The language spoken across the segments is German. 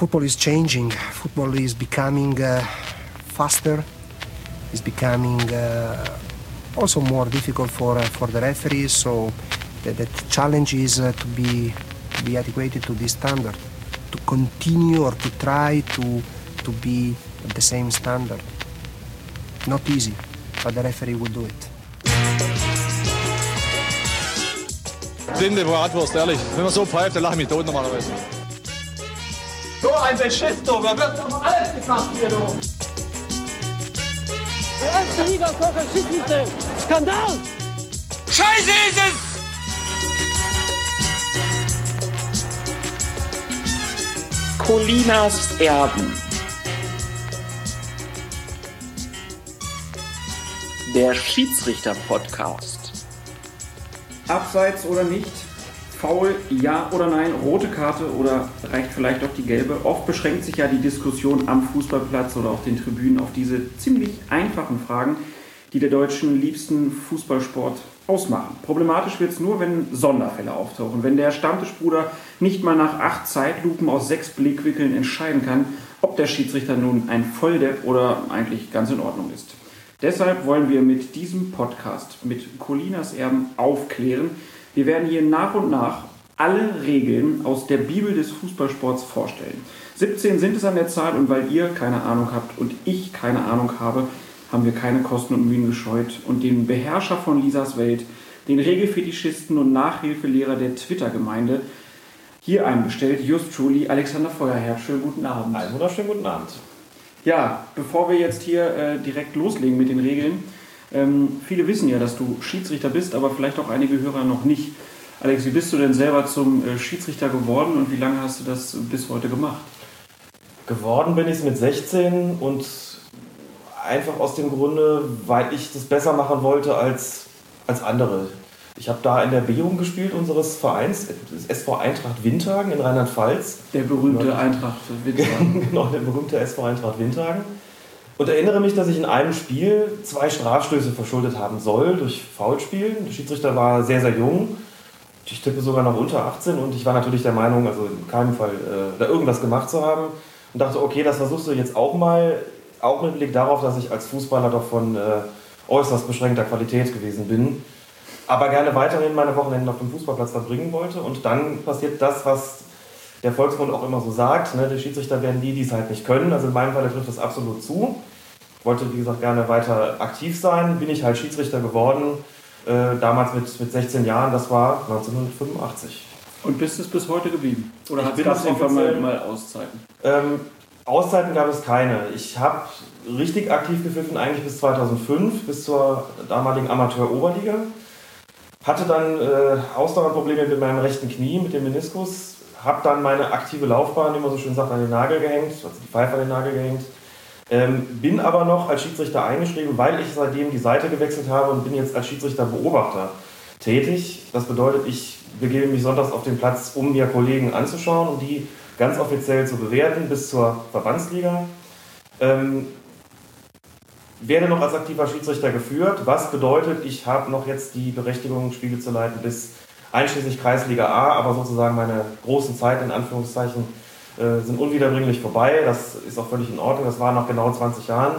football is changing. Football is becoming uh, faster. It's becoming uh, also more difficult for uh, for the referees. So the, the challenge is uh, to be to be adequate to this standard, to continue or to try to to be at the same standard. Not easy, but the referee will do it. Blinde Bratwurst, ehrlich. Wenn man so pfeift, dann ich mich tot normalerweise. So ein Beschiss, du. Da wird doch alles gemacht hier, du. Der erste Liga Schiedsrichter. Skandal! Scheiße ist es! Colinas Erben. Der Schiedsrichter-Podcast. Abseits oder nicht? Foul, ja oder nein? Rote Karte oder reicht vielleicht auch die gelbe? Oft beschränkt sich ja die Diskussion am Fußballplatz oder auf den Tribünen auf diese ziemlich einfachen Fragen, die der deutschen liebsten Fußballsport ausmachen. Problematisch wird es nur, wenn Sonderfälle auftauchen, wenn der Stammtischbruder nicht mal nach acht Zeitlupen aus sechs Blickwinkeln entscheiden kann, ob der Schiedsrichter nun ein Volldepp oder eigentlich ganz in Ordnung ist. Deshalb wollen wir mit diesem Podcast mit Colinas Erben aufklären. Wir werden hier nach und nach alle Regeln aus der Bibel des Fußballsports vorstellen. 17 sind es an der Zahl und weil ihr keine Ahnung habt und ich keine Ahnung habe, haben wir keine Kosten und Mühen gescheut und den Beherrscher von Lisas Welt, den Regelfetischisten und Nachhilfelehrer der Twitter-Gemeinde hier einbestellt. Just truly, Alexander Feuerherr. Schönen guten Abend. Einen wunderschönen guten Abend. Ja, bevor wir jetzt hier äh, direkt loslegen mit den Regeln, ähm, viele wissen ja, dass du Schiedsrichter bist, aber vielleicht auch einige Hörer noch nicht. Alex, wie bist du denn selber zum äh, Schiedsrichter geworden und wie lange hast du das bis heute gemacht? Geworden bin ich mit 16 und einfach aus dem Grunde, weil ich das besser machen wollte als, als andere. Ich habe da in der B-Jugend gespielt unseres Vereins, SV Eintracht Windhagen in Rheinland-Pfalz. Der berühmte. Eintracht Windhagen. genau, der berühmte SV Eintracht Windhagen. Und erinnere mich, dass ich in einem Spiel zwei Strafstöße verschuldet haben soll durch Foulspielen. Der Schiedsrichter war sehr, sehr jung. Ich tippe sogar noch unter 18 und ich war natürlich der Meinung, also in keinem Fall äh, da irgendwas gemacht zu haben. Und dachte, okay, das versuchst du jetzt auch mal, auch mit Blick darauf, dass ich als Fußballer doch von äh, äußerst beschränkter Qualität gewesen bin. Aber gerne weiterhin meine Wochenenden auf dem Fußballplatz verbringen wollte. Und dann passiert das, was der Volksmund auch immer so sagt. Ne? Die Schiedsrichter werden die, die es halt nicht können. Also in meinem Fall trifft das absolut zu. Wollte, wie gesagt, gerne weiter aktiv sein. Bin ich halt Schiedsrichter geworden. Äh, damals mit, mit 16 Jahren, das war 1985. Und bist es bis heute geblieben? Oder Ich hat bin es irgendwann mal, mal Auszeiten? Ähm, Auszeiten gab es keine. Ich habe richtig aktiv gepfiffen eigentlich bis 2005, bis zur damaligen Amateur-Oberliga. Hatte dann äh, Ausdauerprobleme mit meinem rechten Knie, mit dem Meniskus. Habe dann meine aktive Laufbahn, wie man so schön sagt, an den Nagel gehängt, also die Pfeife an den Nagel gehängt. Ähm, bin aber noch als Schiedsrichter eingeschrieben, weil ich seitdem die Seite gewechselt habe und bin jetzt als Schiedsrichterbeobachter tätig. Das bedeutet, ich begebe mich sonntags auf den Platz, um mir Kollegen anzuschauen und die ganz offiziell zu bewerten bis zur Verbandsliga. Ähm, werde noch als aktiver Schiedsrichter geführt, was bedeutet, ich habe noch jetzt die Berechtigung, Spiele zu leiten bis einschließlich Kreisliga A, aber sozusagen meine großen Zeiten in Anführungszeichen äh, sind unwiederbringlich vorbei. Das ist auch völlig in Ordnung. Das war nach genau 20 Jahren.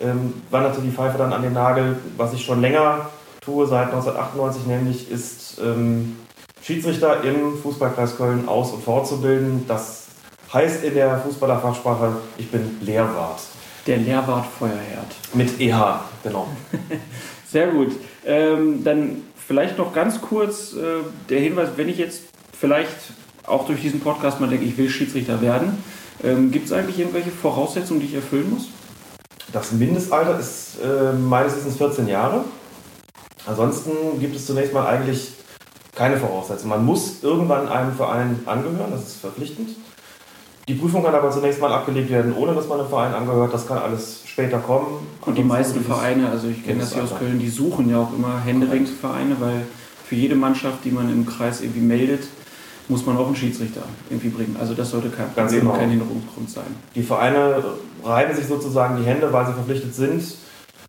Ähm, wanderte die Pfeife dann an den Nagel. Was ich schon länger tue, seit 1998 nämlich, ist ähm, Schiedsrichter im Fußballkreis Köln aus- und fortzubilden. Das heißt in der Fußballerfachsprache, ich bin Lehrwart. Der Lehrwart Feuerherd. Mit EH, genau. Sehr gut. Ähm, dann vielleicht noch ganz kurz äh, der Hinweis, wenn ich jetzt vielleicht auch durch diesen Podcast mal denke, ich will Schiedsrichter werden, ähm, gibt es eigentlich irgendwelche Voraussetzungen, die ich erfüllen muss? Das Mindestalter ist äh, meines Wissens 14 Jahre. Ansonsten gibt es zunächst mal eigentlich keine Voraussetzung. Man muss irgendwann einem Verein angehören, das ist verpflichtend. Die Prüfung kann aber zunächst mal abgelegt werden, ohne dass man einem Verein angehört. Das kann alles später kommen. Und die meisten Vereine, also ich kenne das hier aus. Köln, die suchen ja auch immer händeringend Vereine, weil für jede Mannschaft, die man im Kreis irgendwie meldet, muss man auch einen Schiedsrichter irgendwie bringen. Also das sollte kein Ganz genau. kein Hinderungsgrund sein. Die Vereine reiben sich sozusagen die Hände, weil sie verpflichtet sind,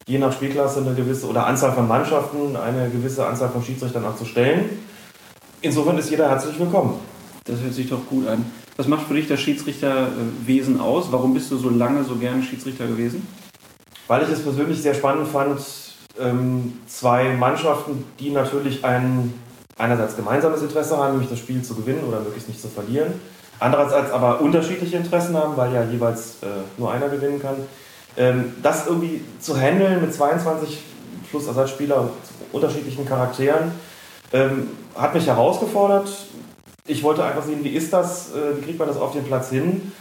je nach Spielklasse eine gewisse oder Anzahl von Mannschaften eine gewisse Anzahl von Schiedsrichtern auch zu stellen. Insofern ist jeder herzlich willkommen. Das hört sich doch gut an. Was macht für dich das Schiedsrichterwesen aus? Warum bist du so lange so gerne Schiedsrichter gewesen? Weil ich es persönlich sehr spannend fand, ähm, zwei Mannschaften, die natürlich ein einerseits gemeinsames Interesse haben, nämlich das Spiel zu gewinnen oder möglichst nicht zu verlieren, andererseits aber unterschiedliche Interessen haben, weil ja jeweils äh, nur einer gewinnen kann. Ähm, das irgendwie zu handeln mit 22 plus Ersatzspieler unterschiedlichen Charakteren, ähm, hat mich herausgefordert. Ich wollte einfach sehen, wie ist das, äh, wie kriegt man das auf den Platz hin.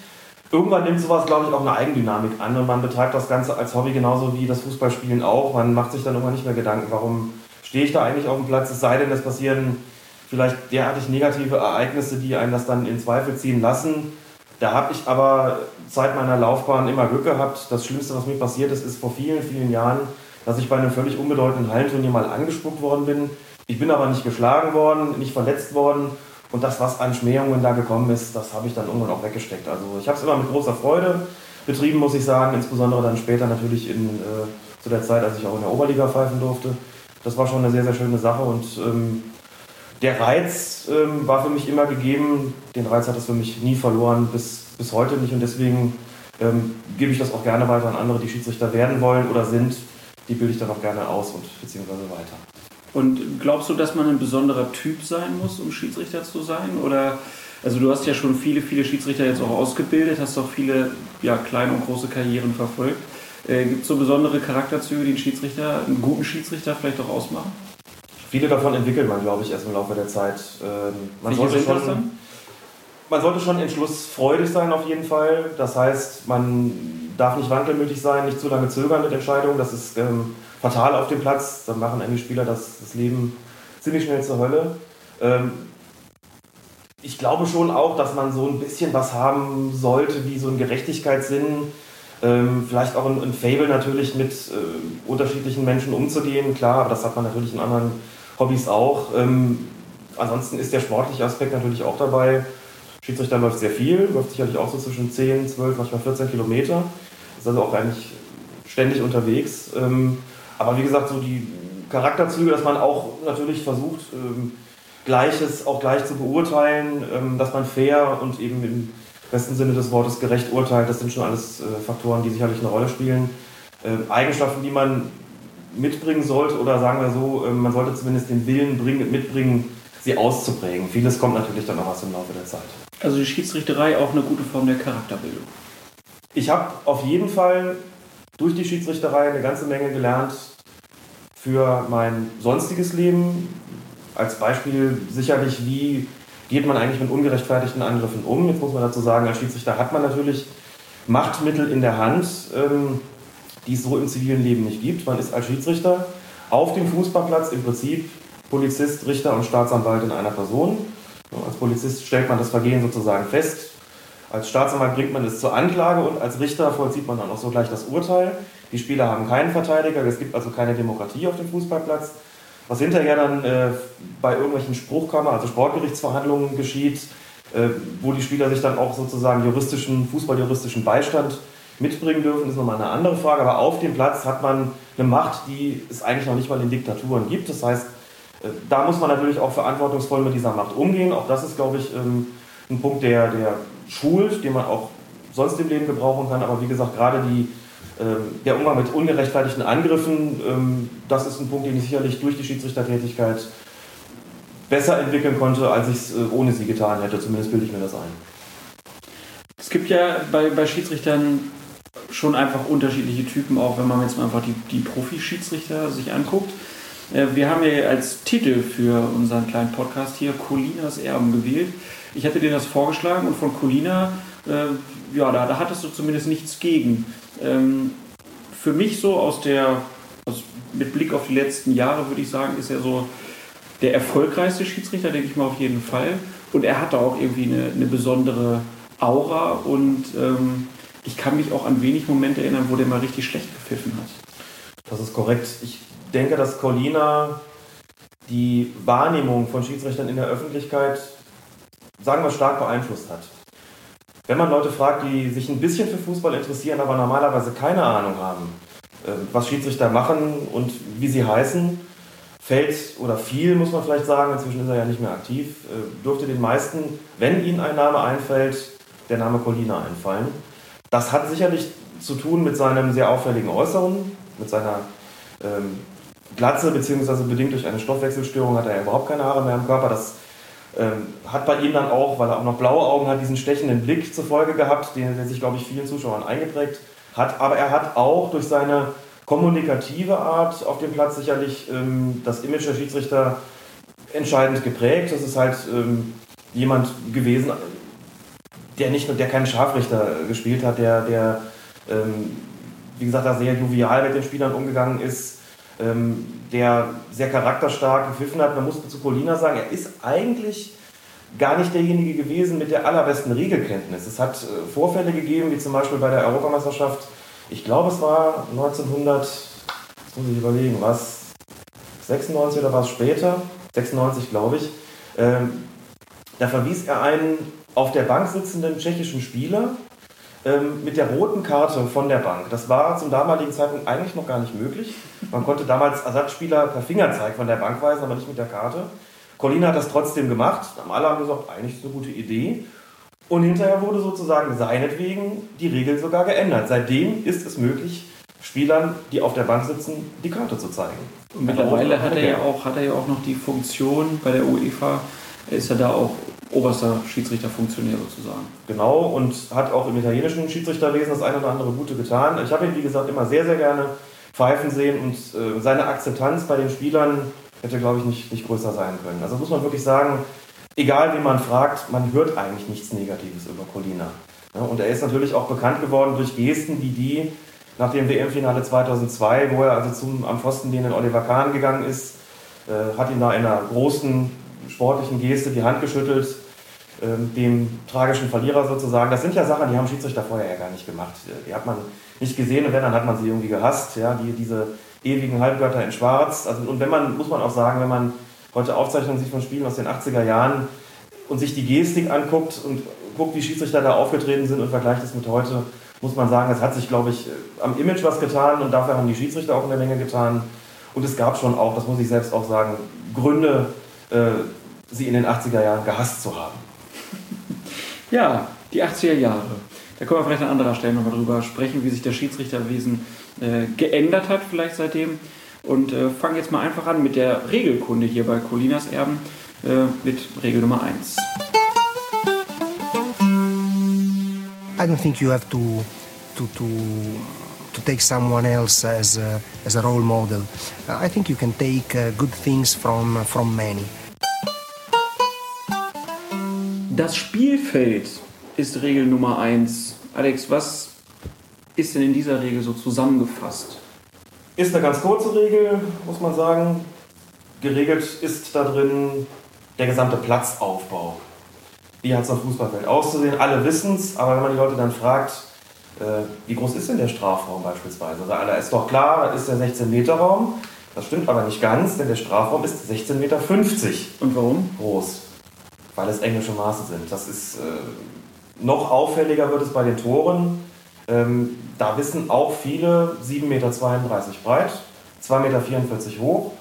Irgendwann nimmt sowas, glaube ich, auch eine Eigendynamik an und man betreibt das Ganze als Hobby genauso wie das Fußballspielen auch. Man macht sich dann irgendwann nicht mehr Gedanken, warum stehe ich da eigentlich auf dem Platz, es sei denn, es passieren vielleicht derartig negative Ereignisse, die einen das dann in Zweifel ziehen lassen. Da habe ich aber seit meiner Laufbahn immer Glück gehabt. Das Schlimmste, was mir passiert ist, ist vor vielen, vielen Jahren, dass ich bei einem völlig unbedeutenden Hallenturnier mal angespuckt worden bin. Ich bin aber nicht geschlagen worden, nicht verletzt worden. Und das, was an Schmähungen da gekommen ist, das habe ich dann irgendwann auch weggesteckt. Also ich habe es immer mit großer Freude betrieben, muss ich sagen. Insbesondere dann später natürlich in, äh, zu der Zeit, als ich auch in der Oberliga pfeifen durfte das war schon eine sehr, sehr schöne Sache und ähm, der Reiz ähm, war für mich immer gegeben. Den Reiz hat es für mich nie verloren, bis, bis heute nicht und deswegen ähm, gebe ich das auch gerne weiter an andere, die Schiedsrichter werden wollen oder sind. Die bilde ich dann auch gerne aus und beziehungsweise weiter. Und glaubst du, dass man ein besonderer Typ sein muss, um Schiedsrichter zu sein? Oder also du hast ja schon viele, viele Schiedsrichter jetzt auch ausgebildet, hast auch viele ja, kleine und große Karrieren verfolgt. Äh, Gibt es so besondere Charakterzüge, die einen Schiedsrichter, einen guten Schiedsrichter vielleicht auch ausmachen? Viele davon entwickelt man, glaube ich, erst im Laufe der Zeit. Ähm, man, sollte schon, man sollte schon entschlussfreudig sein auf jeden Fall. Das heißt, man darf nicht wankelmütig sein, nicht zu lange zögern mit Entscheidungen. Das ist ähm, fatal auf dem Platz. Dann machen einige Spieler das, das Leben ziemlich schnell zur Hölle. Ähm, ich glaube schon auch, dass man so ein bisschen was haben sollte, wie so ein Gerechtigkeitssinn ähm, vielleicht auch ein, ein Fable natürlich mit äh, unterschiedlichen Menschen umzugehen, klar, aber das hat man natürlich in anderen Hobbys auch. Ähm, ansonsten ist der sportliche Aspekt natürlich auch dabei. Schiedsrichter läuft sehr viel, läuft sicherlich auch so zwischen 10, 12, manchmal 14 Kilometer. Ist also auch eigentlich ständig unterwegs. Ähm, aber wie gesagt, so die Charakterzüge, dass man auch natürlich versucht, ähm, Gleiches auch gleich zu beurteilen, ähm, dass man fair und eben im besten Sinne des Wortes gerecht urteilt. Das sind schon alles äh, Faktoren, die sicherlich eine Rolle spielen. Ähm, Eigenschaften, die man mitbringen sollte, oder sagen wir so, ähm, man sollte zumindest den Willen bringen, mitbringen, sie auszuprägen. Vieles kommt natürlich dann auch aus im Laufe der Zeit. Also die Schiedsrichterei auch eine gute Form der Charakterbildung. Ich habe auf jeden Fall durch die Schiedsrichterei eine ganze Menge gelernt für mein sonstiges Leben. Als Beispiel sicherlich, wie geht man eigentlich mit ungerechtfertigten Angriffen um? Jetzt muss man dazu sagen, als Schiedsrichter hat man natürlich Machtmittel in der Hand, ähm, die es so im zivilen Leben nicht gibt. Man ist als Schiedsrichter auf dem Fußballplatz im Prinzip Polizist, Richter und Staatsanwalt in einer Person. Als Polizist stellt man das Vergehen sozusagen fest. Als Staatsanwalt bringt man es zur Anklage und als Richter vollzieht man dann auch sogleich das Urteil. Die Spieler haben keinen Verteidiger, es gibt also keine Demokratie auf dem Fußballplatz. Was hinterher dann äh, bei irgendwelchen Spruchkammer, also Sportgerichtsverhandlungen geschieht, äh, wo die Spieler sich dann auch sozusagen juristischen, fußballjuristischen Beistand mitbringen dürfen, ist nochmal eine andere Frage. Aber auf dem Platz hat man eine Macht, die es eigentlich noch nicht mal in Diktaturen gibt. Das heißt, äh, da muss man natürlich auch verantwortungsvoll mit dieser Macht umgehen. Auch das ist, glaube ich, ähm, ein Punkt, der, der schult, den man auch sonst im Leben gebrauchen kann. Aber wie gesagt, gerade die ähm, der Umgang mit ungerechtfertigten Angriffen, ähm, das ist ein Punkt, den ich sicherlich durch die Schiedsrichtertätigkeit besser entwickeln konnte, als ich es äh, ohne sie getan hätte. Zumindest bilde ich mir das ein. Es gibt ja bei, bei Schiedsrichtern schon einfach unterschiedliche Typen, auch wenn man jetzt mal einfach die, die Profi-Schiedsrichter sich anguckt. Äh, wir haben ja als Titel für unseren kleinen Podcast hier Colinas Erben gewählt. Ich hätte dir das vorgeschlagen und von Colina, äh, ja, da, da hattest du zumindest nichts gegen. Ähm, für mich so aus der, also mit Blick auf die letzten Jahre würde ich sagen, ist er so der erfolgreichste Schiedsrichter, denke ich mal auf jeden Fall. Und er hatte auch irgendwie eine, eine besondere Aura und ähm, ich kann mich auch an wenig Momente erinnern, wo der mal richtig schlecht gepfiffen hat. Das ist korrekt. Ich denke, dass Colina die Wahrnehmung von Schiedsrichtern in der Öffentlichkeit, sagen wir, stark beeinflusst hat. Wenn man Leute fragt, die sich ein bisschen für Fußball interessieren, aber normalerweise keine Ahnung haben, äh, was Schiedsrichter machen und wie sie heißen, fällt oder viel, muss man vielleicht sagen, inzwischen ist er ja nicht mehr aktiv, äh, dürfte den meisten, wenn ihnen ein Name einfällt, der Name Colina einfallen. Das hat sicherlich zu tun mit seinem sehr auffälligen Äußeren, mit seiner ähm, Glatze, beziehungsweise bedingt durch eine Stoffwechselstörung hat er ja überhaupt keine Haare mehr im Körper. Das hat bei ihm dann auch, weil er auch noch blaue Augen hat, diesen stechenden Blick zur Folge gehabt, den, der sich, glaube ich, vielen Zuschauern eingeprägt hat. Aber er hat auch durch seine kommunikative Art auf dem Platz sicherlich ähm, das Image der Schiedsrichter entscheidend geprägt. Das ist halt ähm, jemand gewesen, der nicht der keinen Scharfrichter gespielt hat, der, der ähm, wie gesagt, da sehr jovial mit den Spielern umgegangen ist, ähm, der sehr charakterstark gepfiffen hat. Man muss zu Colina sagen, er ist eigentlich gar nicht derjenige gewesen mit der allerbesten Regelkenntnis. Es hat äh, Vorfälle gegeben, wie zum Beispiel bei der Europameisterschaft, ich glaube es war 1900, jetzt muss ich überlegen, was 96 oder was später, 96 glaube ich, ähm, da verwies er einen auf der Bank sitzenden tschechischen Spieler ähm, mit der roten Karte von der Bank. Das war zum damaligen Zeitpunkt eigentlich noch gar nicht möglich. Man konnte damals Ersatzspieler per Fingerzeig von der Bank weisen, aber nicht mit der Karte. Colina hat das trotzdem gemacht. Alle haben gesagt, eigentlich ist eine gute Idee. Und hinterher wurde sozusagen seinetwegen die Regel sogar geändert. Seitdem ist es möglich, Spielern, die auf der Bank sitzen, die Karte zu zeigen. Und mittlerweile hat er, ja auch, hat er ja auch noch die Funktion bei der UEFA, er ist ja da auch oberster Schiedsrichterfunktionär sozusagen. Genau, und hat auch im italienischen Schiedsrichterwesen das eine oder andere Gute getan. Ich habe ihn, wie gesagt, immer sehr, sehr gerne pfeifen sehen und äh, seine Akzeptanz bei den Spielern hätte, glaube ich, nicht, nicht größer sein können. Also muss man wirklich sagen, egal wie man fragt, man hört eigentlich nichts Negatives über Colina. Ja, und er ist natürlich auch bekannt geworden durch Gesten wie die nach dem WM-Finale 2002, wo er also zum am Pfosten den Oliver Kahn gegangen ist, äh, hat ihm da in einer großen sportlichen Geste die Hand geschüttelt, dem tragischen Verlierer sozusagen. Das sind ja Sachen, die haben Schiedsrichter vorher ja gar nicht gemacht. Die hat man nicht gesehen und wenn, dann hat man sie irgendwie gehasst. Ja, die, diese ewigen Halbgötter in Schwarz. Also, und wenn man, muss man auch sagen, wenn man heute Aufzeichnungen sieht von Spielen aus den 80er Jahren und sich die Gestik anguckt und guckt, wie Schiedsrichter da aufgetreten sind und vergleicht es mit heute, muss man sagen, es hat sich, glaube ich, am Image was getan und dafür haben die Schiedsrichter auch eine Menge getan. Und es gab schon auch, das muss ich selbst auch sagen, Gründe, äh, sie in den 80er Jahren gehasst zu haben. Ja, die 80er Jahre. Da können wir vielleicht an anderer Stelle nochmal drüber sprechen, wie sich das Schiedsrichterwesen äh, geändert hat, vielleicht seitdem. Und äh, fangen jetzt mal einfach an mit der Regelkunde hier bei Colinas Erben äh, mit Regel Nummer 1. I don't think you have to to to to take someone else as a, as a role model. I think you can take uh, good things from from many. Das Spielfeld ist Regel Nummer 1. Alex, was ist denn in dieser Regel so zusammengefasst? Ist eine ganz kurze Regel, muss man sagen. Geregelt ist da drin der gesamte Platzaufbau. Wie hat es auf Fußballfeld auszusehen? Alle wissen es, aber wenn man die Leute dann fragt, äh, wie groß ist denn der Strafraum beispielsweise? Also, da ist doch klar, das ist der 16-Meter-Raum. Das stimmt aber nicht ganz, denn der Strafraum ist 16,50 Meter. Und warum? Groß weil es englische Maße sind. Das ist äh, noch auffälliger wird es bei den Toren. Ähm, da wissen auch viele 7,32 Meter breit, 2,44 Meter hoch.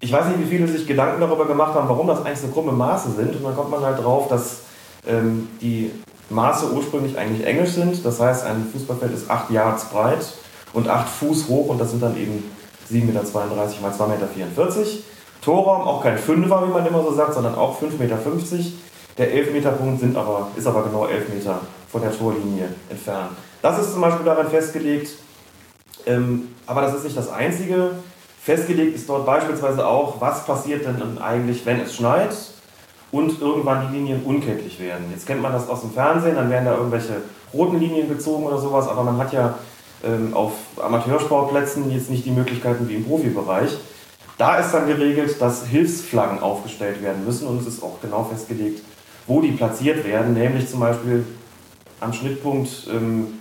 Ich weiß nicht, wie viele sich Gedanken darüber gemacht haben, warum das eigentlich so krumme Maße sind. Und dann kommt man halt drauf, dass ähm, die Maße ursprünglich eigentlich englisch sind. Das heißt, ein Fußballfeld ist 8 Yards breit und 8 Fuß hoch und das sind dann eben 7,32 Meter mal 2,44 Meter. Torraum, auch kein Fünfer, wie man immer so sagt, sondern auch 5,50 Meter. Der Elfmeterpunkt sind aber, ist aber genau 11 Meter von der Torlinie entfernt. Das ist zum Beispiel daran festgelegt, ähm, aber das ist nicht das Einzige. Festgelegt ist dort beispielsweise auch, was passiert denn eigentlich, wenn es schneit und irgendwann die Linien unkenntlich werden. Jetzt kennt man das aus dem Fernsehen, dann werden da irgendwelche roten Linien gezogen oder sowas, aber man hat ja ähm, auf Amateursportplätzen jetzt nicht die Möglichkeiten wie im Profibereich. Da ist dann geregelt, dass Hilfsflaggen aufgestellt werden müssen und es ist auch genau festgelegt, wo die platziert werden, nämlich zum Beispiel am Schnittpunkt ähm,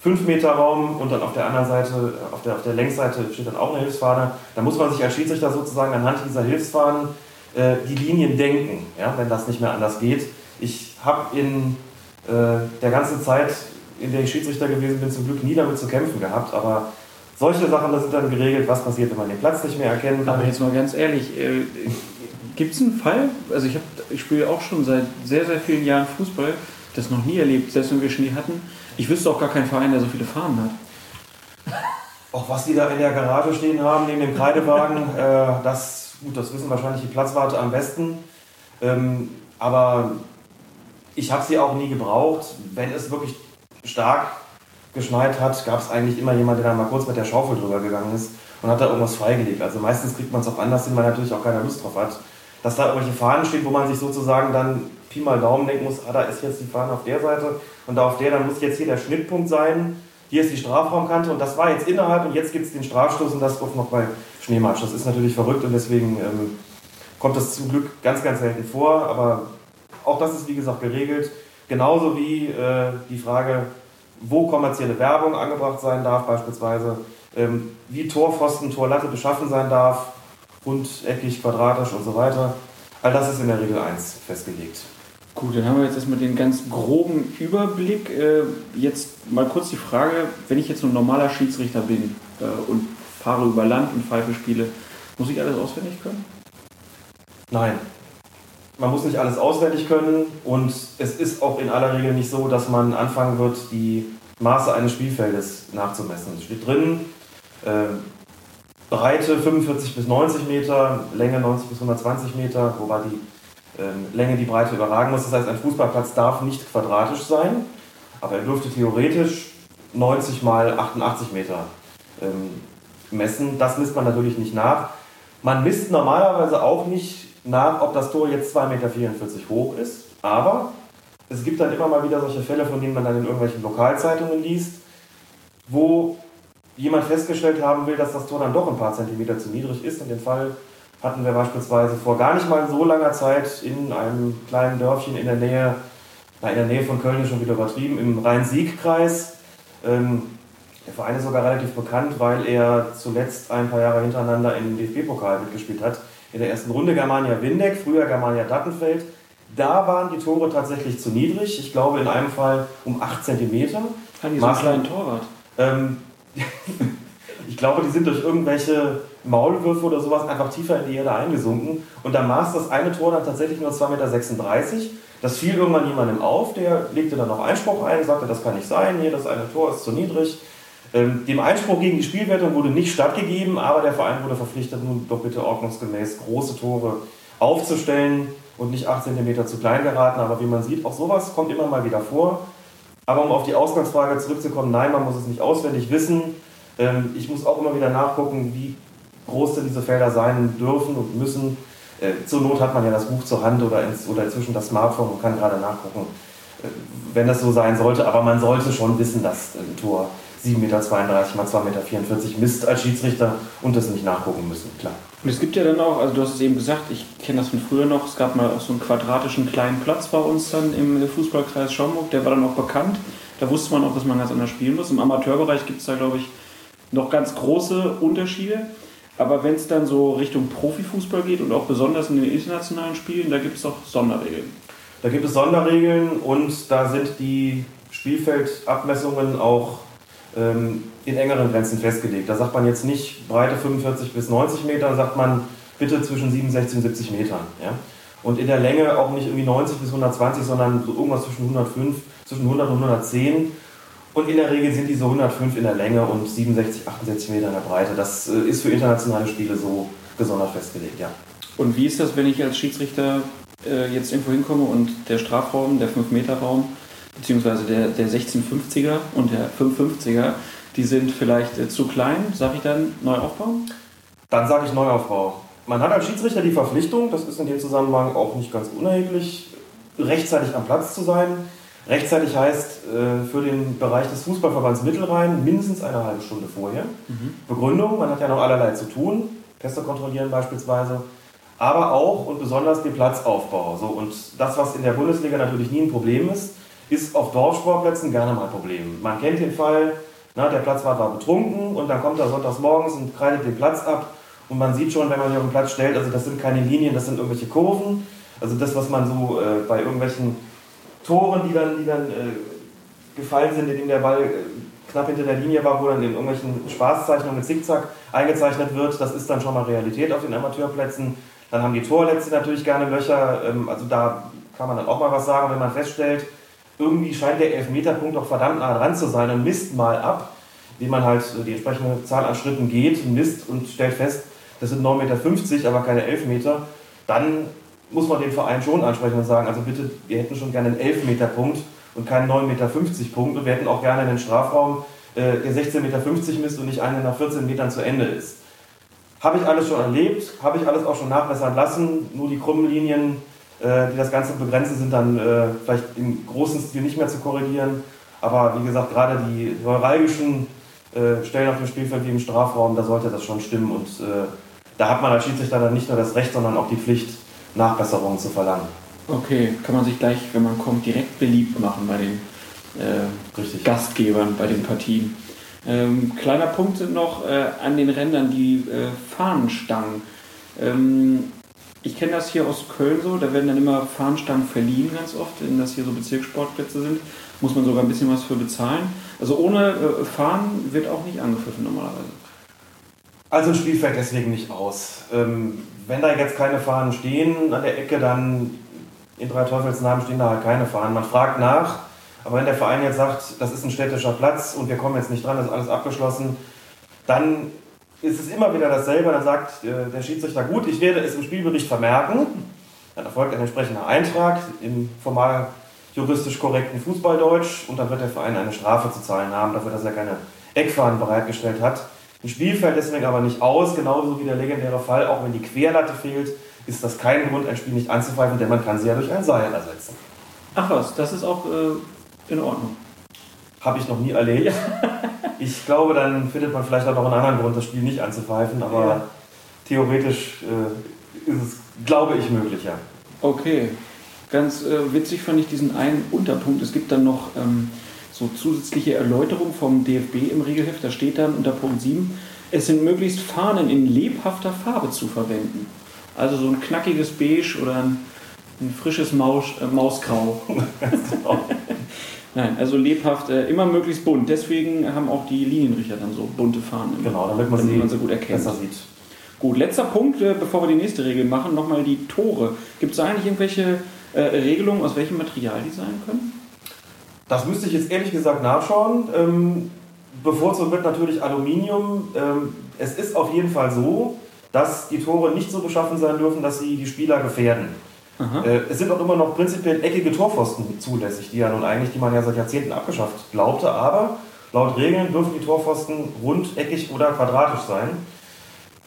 5 Meter Raum und dann auf der anderen Seite, auf der, auf der Längsseite steht dann auch eine Hilfsfahne. Da muss man sich als Schiedsrichter sozusagen anhand dieser Hilfsfahnen äh, die Linien denken, ja, wenn das nicht mehr anders geht. Ich habe in äh, der ganzen Zeit, in der ich Schiedsrichter gewesen bin, zum Glück nie damit zu kämpfen gehabt, aber Solche Sachen, das sind dann geregelt, was passiert, wenn man den Platz nicht mehr erkennen kann. Aber jetzt mal ganz ehrlich, äh, gibt es einen Fall? Also ich, hab, ich spiele auch schon seit sehr, sehr vielen Jahren Fußball, das noch nie erlebt, selbst wenn wir Schnee hatten. Ich wüsste auch gar keinen Verein, der so viele Farben hat. Auch was die da in der Garage stehen haben, neben dem Kreidewagen, äh, das, gut, das wissen wahrscheinlich die Platzwarte am besten. Ähm, aber ich habe sie auch nie gebraucht. Wenn es wirklich stark geschneit hat, gab es eigentlich immer jemanden, der da mal kurz mit der Schaufel drüber gegangen ist und hat da irgendwas freigelegt. Also meistens kriegt man es auch anders hin, weil natürlich auch keiner Lust drauf hat. Dass da irgendwelche Fahnen stehen, wo man sich sozusagen dann Pi mal Daumen denken muss, ah, da ist jetzt die Fahne auf der Seite und da auf der, dann muss jetzt hier der Schnittpunkt sein. Hier ist die Strafraumkante und das war jetzt innerhalb und jetzt gibt es den Strafstoß und das oft noch bei Schneematsch. Das ist natürlich verrückt und deswegen ähm, kommt das zum Glück ganz, ganz selten vor. Aber auch das ist wie gesagt geregelt. Genauso wie äh, die Frage, wo kommerzielle Werbung angebracht sein darf, beispielsweise, ähm, wie Torpfosten, Torlatte beschaffen sein darf, rundeckig, quadratisch und so weiter. All das ist in der Regel 1 festgelegt. Gut, dann haben wir jetzt erstmal den ganz groben Überblick. Äh, jetzt mal kurz die Frage, wenn ich jetzt ein normaler Schiedsrichter bin äh, und fahre über Land und Pfeife spiele, muss ich alles auswendig können? Nein. Man muss nicht alles auswendig können und es ist auch in aller Regel nicht so, dass man anfangen wird, die Maße eines Spielfeldes nachzumessen. Es steht drin, äh, Breite 45 bis 90 Meter, Länge 90 bis 120 Meter, wobei die ähm, Länge die Breite überragen muss. Das heißt, ein Fußballplatz darf nicht quadratisch sein, aber er dürfte theoretisch 90 mal 88 Meter ähm, messen. Das misst man natürlich nicht nach. Man misst normalerweise auch nicht nach, ob das Tor jetzt 2,44 Meter hoch ist, aber es gibt dann immer mal wieder solche Fälle, von denen man dann in irgendwelchen Lokalzeitungen liest, wo jemand festgestellt haben will, dass das Tor dann doch ein paar Zentimeter zu niedrig ist. In dem Fall hatten wir beispielsweise vor gar nicht mal so langer Zeit in einem kleinen Dörfchen in der Nähe, in der Nähe von Köln schon wieder übertrieben, im Rhein-Sieg-Kreis. Ähm, der Verein ist sogar relativ bekannt, weil er zuletzt ein paar Jahre hintereinander im DFB-Pokal mitgespielt hat. In der ersten Runde Germania Windeck, früher Germania Dattenfeld. Da waren die Tore tatsächlich zu niedrig. Ich glaube in einem Fall um 8 cm. Haben die so einen kleinen Torwart? Ähm, ich glaube, die sind durch irgendwelche Maulwürfe oder sowas einfach tiefer in die Erde eingesunken. Und da maß das eine Tor dann tatsächlich nur 2,36 Meter. Das fiel irgendwann jemandem auf, der legte dann noch Einspruch ein, sagte, das kann nicht sein, hier das eine Tor ist zu niedrig. Ähm, dem Einspruch gegen die Spielwertung wurde nicht stattgegeben, aber der Verein wurde verpflichtet, nun doch bitte ordnungsgemäß große Tore aufzustellen und nicht 8 cm zu klein geraten. Aber wie man sieht, auch sowas kommt immer mal wieder vor. Aber um auf die Ausgangsfrage zurückzukommen, nein, man muss es nicht auswendig wissen. Ähm, ich muss auch immer wieder nachgucken, wie groß denn diese Felder sein dürfen und müssen. Äh, zur Not hat man ja das Buch zur Hand oder, oder inzwischen das Smartphone und kann gerade nachgucken, äh, wenn das so sein sollte. Aber man sollte schon wissen, dass ein Tor 7,32 Meter mal 2,44 Meter misst als Schiedsrichter und das nicht nachgucken müssen, klar. Und es gibt ja dann auch, also du hast es eben gesagt, ich kenne das von früher noch, es gab mal auch so einen quadratischen kleinen Platz bei uns dann im Fußballkreis Schaumburg, der war dann auch bekannt. Da wusste man auch, dass man ganz anders spielen muss. Im Amateurbereich gibt es da, glaube ich, noch ganz große Unterschiede. Aber wenn es dann so Richtung Profifußball geht und auch besonders in den internationalen Spielen, da gibt es auch Sonderregeln. Da gibt es Sonderregeln und da sind die Spielfeldabmessungen auch in engeren Grenzen festgelegt. Da sagt man jetzt nicht Breite 45 bis 90 Meter, sagt man bitte zwischen 67 und 70 Metern. Ja? Und in der Länge auch nicht irgendwie 90 bis 120, sondern so irgendwas zwischen 105, zwischen 100 und 110. Und in der Regel sind die so 105 in der Länge und 67, 68 Meter in der Breite. Das äh, ist für internationale Spiele so gesondert festgelegt, ja. Und wie ist das, wenn ich als Schiedsrichter äh, jetzt irgendwo hinkomme und der Strafraum, der 5-Meter-Raum, beziehungsweise der, der 1650er und der 550er, die sind vielleicht äh, zu klein, sage ich dann Neuaufbau? Dann sage ich Neuaufbau. Man hat als Schiedsrichter die Verpflichtung, das ist in dem Zusammenhang auch nicht ganz unerheblich, rechtzeitig am Platz zu sein. Rechtzeitig heißt äh, für den Bereich des Fußballverbands Mittelrhein mindestens eine halbe Stunde vorher. Mhm. Begründung, man hat ja noch allerlei zu tun, Pässe kontrollieren beispielsweise, aber auch und besonders den Platzaufbau. So, und das, was in der Bundesliga natürlich nie ein Problem ist, ist auf Dorfsportplätzen gerne mal ein Problem. Man kennt den Fall, na, der Platzwart war betrunken und dann kommt er sonntags morgens und kreidet den Platz ab und man sieht schon, wenn man sich auf den Platz stellt, also das sind keine Linien, das sind irgendwelche Kurven. Also das, was man so äh, bei irgendwelchen Toren, die dann, die dann äh, gefallen sind, in denen der Ball äh, knapp hinter der Linie war, wo dann in irgendwelchen Spaßzeichnungen mit Zickzack eingezeichnet wird. Das ist dann schon mal Realität auf den Amateurplätzen. Dann haben die Torletzte natürlich gerne Löcher. Ähm, also da kann man dann auch mal was sagen, wenn man feststellt, irgendwie scheint der Elfmeterpunkt doch verdammt nah dran zu sein und misst mal ab, wie man halt die entsprechende Zahl an Schritten geht, misst und stellt fest, das sind 9,50 Meter, aber keine 11 Meter. Dann muss man den Verein schon ansprechen und sagen, also bitte, wir hätten schon gerne einen 11-Meter-Punkt und keinen 9,50 Meter Punkt und wir hätten auch gerne einen Strafraum, äh, der 16,50 Meter misst und nicht einen nach 14 Metern zu Ende ist. Habe ich alles schon erlebt, habe ich alles auch schon nachbessern lassen, nur die krummen Linien, äh, die das Ganze begrenzen, sind dann äh, vielleicht im großen Stil nicht mehr zu korrigieren. Aber wie gesagt, gerade die neuralgischen äh, Stellen auf dem Spielfeld wie im Strafraum, da sollte das schon stimmen und äh, da hat man als Schiedsrichter dann nicht nur das Recht, sondern auch die Pflicht, Nachbesserungen zu verlangen. Okay, kann man sich gleich, wenn man kommt, direkt beliebt machen bei den äh, Gastgebern, bei den Partien. Ähm, kleiner Punkt sind noch äh, an den Rändern die äh, Fahnenstangen. Ähm, ich kenne das hier aus Köln so, da werden dann immer Fahnenstangen verliehen ganz oft, wenn das hier so Bezirkssportplätze sind. Muss man sogar ein bisschen was für bezahlen. Also ohne äh, Fahnen wird auch nicht angepfiffen normalerweise. Also ein Spiel fällt deswegen nicht aus. Ähm, wenn da jetzt keine Fahnen stehen an der Ecke, dann in drei Teufelsnamen stehen da halt keine Fahnen. Man fragt nach, aber wenn der Verein jetzt sagt, das ist ein städtischer Platz und wir kommen jetzt nicht dran, das ist alles abgeschlossen, dann ist es immer wieder dasselbe. Dann sagt äh, der Schiedsrichter, gut, ich werde es im Spielbericht vermerken. Dann erfolgt ein entsprechender Eintrag im formal juristisch korrekten Fußballdeutsch und dann wird der Verein eine Strafe zu zahlen haben, dafür, dass er keine Eckfahnen bereitgestellt hat. Ein Spiel fällt deswegen aber nicht aus, genauso wie der legendäre Fall, auch wenn die Querlatte fehlt, ist das kein Grund, ein Spiel nicht anzupfeifen, denn man kann sie ja durch ein Seil ersetzen. Ach was, das ist auch äh, in Ordnung. Habe ich noch nie erlebt. ich glaube, dann findet man vielleicht auch noch einen anderen Grund, das Spiel nicht anzupfeifen, aber ja. theoretisch äh, ist es, glaube ich, möglich, ja. Okay. Ganz äh, witzig fand ich diesen einen Unterpunkt. Es gibt dann noch ähm, so zusätzliche Erläuterung vom DFB im Regelheft. Da steht dann unter Punkt 7, es sind möglichst Fahnen in lebhafter Farbe zu verwenden. Also so ein knackiges Beige oder ein, ein frisches Maus, äh, Mausgrau. Nein, also lebhaft, äh, immer möglichst bunt. Deswegen haben auch die Linienrichter dann so bunte Fahnen. Genau, damit man, damit sie, man sie gut erkennt. Besser sieht. Gut, letzter Punkt, äh, bevor wir die nächste Regel machen, nochmal die Tore. Gibt es eigentlich irgendwelche äh, Regelungen, aus welchem Material die sein können? Das müsste ich jetzt ehrlich gesagt nachschauen. Ähm, bevorzugt wird natürlich Aluminium. Ähm, es ist auf jeden Fall so, dass die Tore nicht so beschaffen sein dürfen, dass sie die Spieler gefährden. Äh, es sind auch immer noch prinzipiell eckige Torpfosten zulässig, die ja nun eigentlich, die man ja seit Jahrzehnten abgeschafft glaubte, aber laut Regeln dürfen die Torpfosten rund, eckig oder quadratisch sein.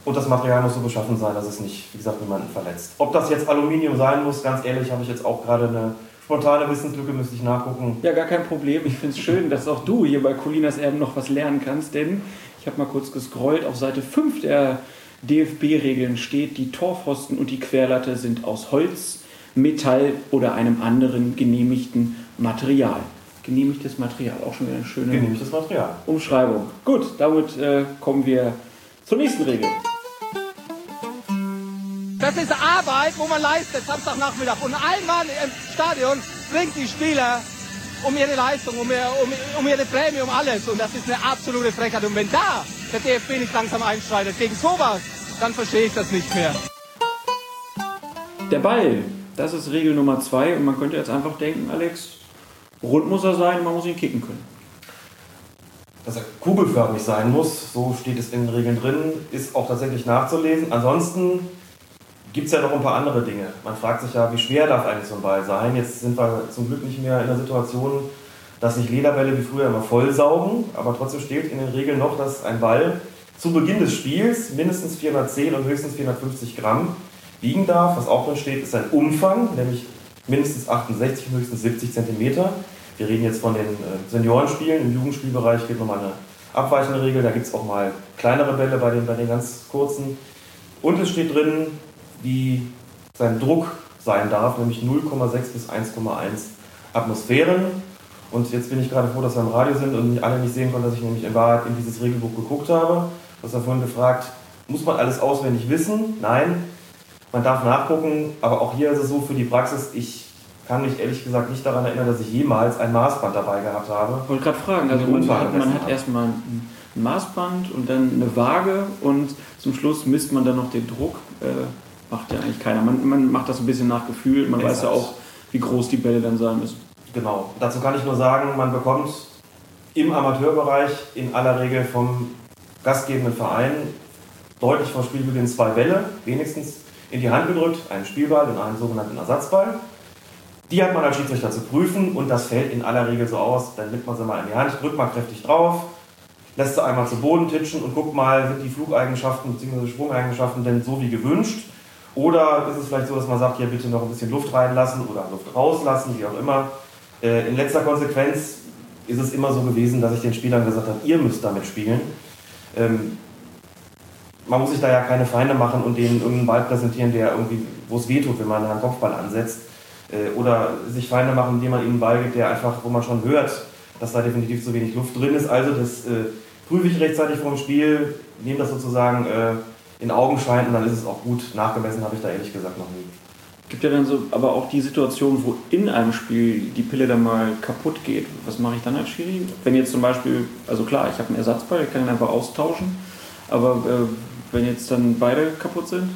Und das Material muss so beschaffen sein, dass es nicht, wie gesagt, niemanden verletzt. Ob das jetzt Aluminium sein muss, ganz ehrlich, habe ich jetzt auch gerade eine spontane Wissenslücke, müsste ich nachgucken. Ja, gar kein Problem. Ich finde es schön, dass auch du hier bei Colinas Erben noch was lernen kannst, denn ich habe mal kurz gescrollt. Auf Seite 5 der DFB-Regeln steht, die Torpfosten und die Querlatte sind aus Holz, Metall oder einem anderen genehmigten Material. Genehmigtes Material, auch schon wieder eine schöne Genehmigtes Material. Umschreibung. Gut, damit äh, kommen wir zur nächsten Regel. Das ist Arbeit, wo man leistet, Samstagnachmittag. Und ein Mann im Stadion bringt die Spieler um ihre Leistung, um, ihr, um, um ihre Prämie, um alles. Und das ist eine absolute Frechheit. Und wenn da der DFB nicht langsam einschreitet gegen sowas, dann verstehe ich das nicht mehr. Der Ball, das ist Regel Nummer zwei. Und man könnte jetzt einfach denken, Alex, rund muss er sein, man muss ihn kicken können. Dass er kugelförmig sein muss, so steht es in den Regeln drin, ist auch tatsächlich nachzulesen. Ansonsten gibt es ja noch ein paar andere Dinge. Man fragt sich ja, wie schwer darf eigentlich so ein Ball sein? Jetzt sind wir zum Glück nicht mehr in der Situation, dass sich Lederbälle wie früher immer vollsaugen, aber trotzdem steht in den Regeln noch, dass ein Ball zu Beginn des Spiels mindestens 410 und höchstens 450 Gramm wiegen darf. Was auch drin steht, ist ein Umfang, nämlich mindestens 68 und höchstens 70 Zentimeter. Wir reden jetzt von den äh, Seniorenspielen. Im Jugendspielbereich gilt nochmal eine abweichende Regel. Da gibt es auch mal kleinere Bälle bei den, bei den ganz kurzen. Und es steht drin, wie sein Druck sein darf, nämlich 0,6 bis 1,1 Atmosphären. Und jetzt bin ich gerade froh, dass wir im Radio sind und alle nicht sehen konnten, dass ich nämlich in Wahrheit in dieses Regelbuch geguckt habe. Du hast ja vorhin gefragt, muss man alles auswendig wissen? Nein, man darf nachgucken, aber auch hier ist es so für die Praxis, ich kann mich ehrlich gesagt nicht daran erinnern, dass ich jemals ein Maßband dabei gehabt habe. Ich wollte gerade fragen, also man hat, man hat erstmal ein Maßband und dann eine Waage und zum Schluss misst man dann noch den Druck. Äh, macht ja eigentlich keiner. Man, man macht das ein bisschen nach Gefühl. Man Exakt. weiß ja auch, wie groß die Bälle dann sein müssen. Genau. Dazu kann ich nur sagen, man bekommt im Amateurbereich in aller Regel vom gastgebenden Verein deutlich vor Spielbeginn zwei Bälle, wenigstens in die Hand gedrückt, einen Spielball und einen sogenannten Ersatzball. Die hat man als Schiedsrichter zu prüfen und das fällt in aller Regel so aus. Dann nimmt man sie mal in die Hand, drückt mal kräftig drauf, lässt sie einmal zu Boden titschen und guckt mal, sind die Flugeigenschaften bzw. Sprungeigenschaften denn so wie gewünscht? Oder ist es vielleicht so, dass man sagt, hier bitte noch ein bisschen Luft reinlassen oder Luft rauslassen, wie auch immer. Äh, in letzter Konsequenz ist es immer so gewesen, dass ich den Spielern gesagt habe, ihr müsst damit spielen. Man muss sich da ja keine Feinde machen und denen irgendeinen Ball präsentieren, der irgendwie, wo es wehtut, wenn man einen Kopfball ansetzt. Äh, oder sich Feinde machen, indem man ihnen einen Ball gibt, der einfach, wo man schon hört, dass da definitiv zu wenig Luft drin ist. Also das äh, prüfe ich rechtzeitig vor dem Spiel, nehme das sozusagen äh, in Augenschein und dann ist es auch gut. Nachgemessen habe ich da ehrlich gesagt noch nie. Gibt ja dann so, aber auch die Situation, wo in einem Spiel die Pille dann mal kaputt geht. Was mache ich dann als Schiri? Wenn jetzt zum Beispiel, also klar, ich habe einen Ersatzball, ich kann ihn einfach austauschen, aber äh, wenn jetzt dann beide kaputt sind?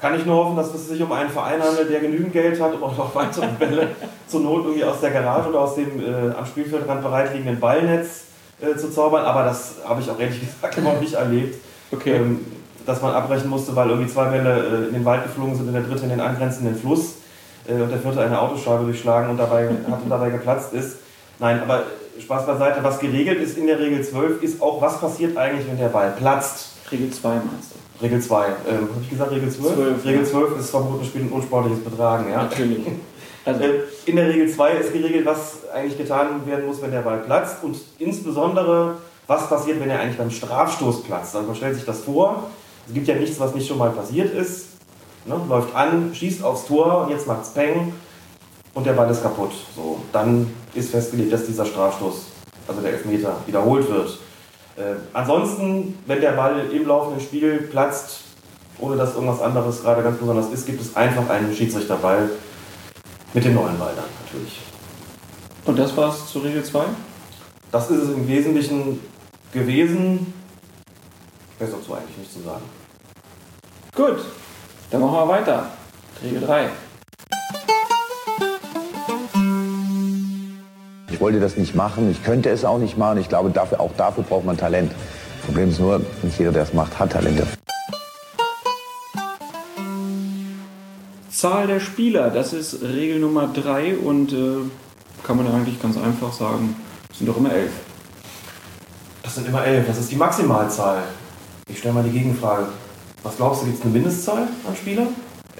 Kann ich nur hoffen, dass es sich um einen Verein handelt, der genügend Geld hat, um auch noch weitere Bälle zur Not irgendwie aus der Garage oder aus dem äh, am Spielfeldrand bereitliegenden Ballnetz äh, zu zaubern. Aber das habe ich auch ehrlich gesagt noch nicht erlebt. Okay. Ähm, dass man abbrechen musste, weil irgendwie zwei Bälle äh, in den Wald geflogen sind und der dritte in den angrenzenden Fluss äh, und der vierte eine Autoscheibe durchschlagen und dabei, hat und dabei geplatzt ist. Nein, aber Spaß beiseite, was geregelt ist in der Regel 12, ist auch, was passiert eigentlich, wenn der Ball platzt. Regel 2 meinst du? Regel 2. Ähm, Habe ich gesagt Regel 12? 12 Regel 12 ja. ist verboten, Spiel ein unsportliches Betragen. Ja? Natürlich. Also. Äh, in der Regel 2 ist geregelt, was eigentlich getan werden muss, wenn der Ball platzt und insbesondere, was passiert, wenn er eigentlich beim Strafstoß platzt. Also man stellt sich das vor, es gibt ja nichts, was nicht schon mal passiert ist. Ne? Läuft an, schießt aufs Tor und jetzt macht es Peng und der Ball ist kaputt. So, dann ist festgelegt, dass dieser Strafstoß, also der Elfmeter, wiederholt wird. Äh, ansonsten, wenn der Ball im laufenden Spiel platzt, ohne dass irgendwas anderes gerade ganz besonders ist, gibt es einfach einen Schiedsrichterball mit dem neuen Ball dann natürlich. Und das war es zur Regel 2? Das ist es im Wesentlichen gewesen. Mehr dazu eigentlich nicht zu sagen. Gut, dann machen wir weiter. Regel 3. Ich wollte das nicht machen, ich könnte es auch nicht machen. Ich glaube, dafür, auch dafür braucht man Talent. Das Problem ist nur, nicht jeder, der es macht, hat Talent. Zahl der Spieler, das ist Regel Nummer 3 und äh, kann man eigentlich ganz einfach sagen, es sind doch immer elf. Das sind immer elf, das ist die Maximalzahl. Ich stelle mal die Gegenfrage. Was glaubst du, gibt es eine Mindestzahl an Spielern?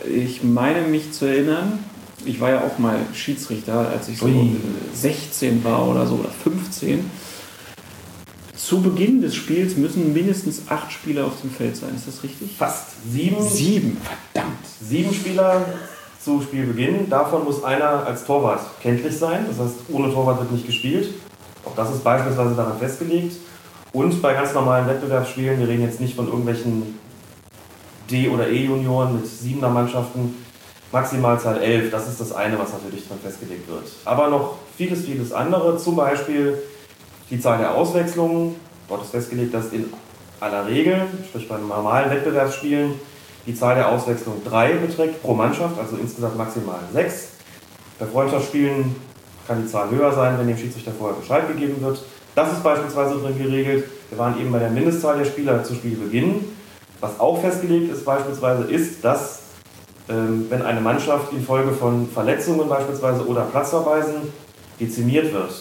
Ich meine mich zu erinnern, ich war ja auch mal Schiedsrichter, als ich so Ui. 16 war oder so oder 15. Zu Beginn des Spiels müssen mindestens acht Spieler auf dem Feld sein. Ist das richtig? Fast. Sieben. Sieben, verdammt. Sieben Spieler zu Spielbeginn. Davon muss einer als Torwart kenntlich sein. Das heißt, ohne Torwart wird nicht gespielt. Auch das ist beispielsweise daran festgelegt. Und bei ganz normalen Wettbewerbsspielen, wir reden jetzt nicht von irgendwelchen D- oder E-Junioren mit siebener Mannschaften, Maximalzahl 11, das ist das eine, was natürlich dran festgelegt wird. Aber noch vieles, vieles andere, zum Beispiel die Zahl der Auswechslungen. Dort ist festgelegt, dass in aller Regel, sprich bei normalen Wettbewerbsspielen, die Zahl der Auswechslungen 3 beträgt pro Mannschaft, also insgesamt maximal 6. Bei Freundschaftsspielen kann die Zahl höher sein, wenn dem Schiedsrichter vorher Bescheid gegeben wird. Das ist beispielsweise drin geregelt. Wir waren eben bei der Mindestzahl der Spieler zu Spielbeginn. Was auch festgelegt ist beispielsweise, ist, dass wenn eine Mannschaft infolge von Verletzungen beispielsweise oder Platzverweisen dezimiert wird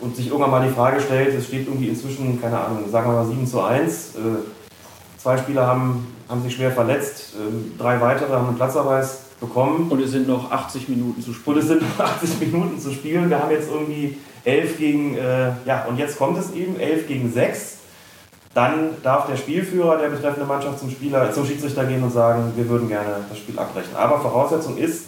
und sich irgendwann mal die Frage stellt, es steht irgendwie inzwischen, keine Ahnung, sagen wir mal 7 zu 1, äh, zwei Spieler haben, haben sich schwer verletzt, ähm, drei weitere haben einen Platzverweis bekommen. Und es sind noch 80 Minuten zu spielen. Und es sind noch 80 Minuten zu spielen. Wir haben jetzt irgendwie 11 gegen, äh, ja, und jetzt kommt es eben, 11 gegen 6 dann darf der Spielführer der betreffenden Mannschaft zum, Spieler, zum Schiedsrichter gehen und sagen, wir würden gerne das Spiel abbrechen. Aber Voraussetzung ist,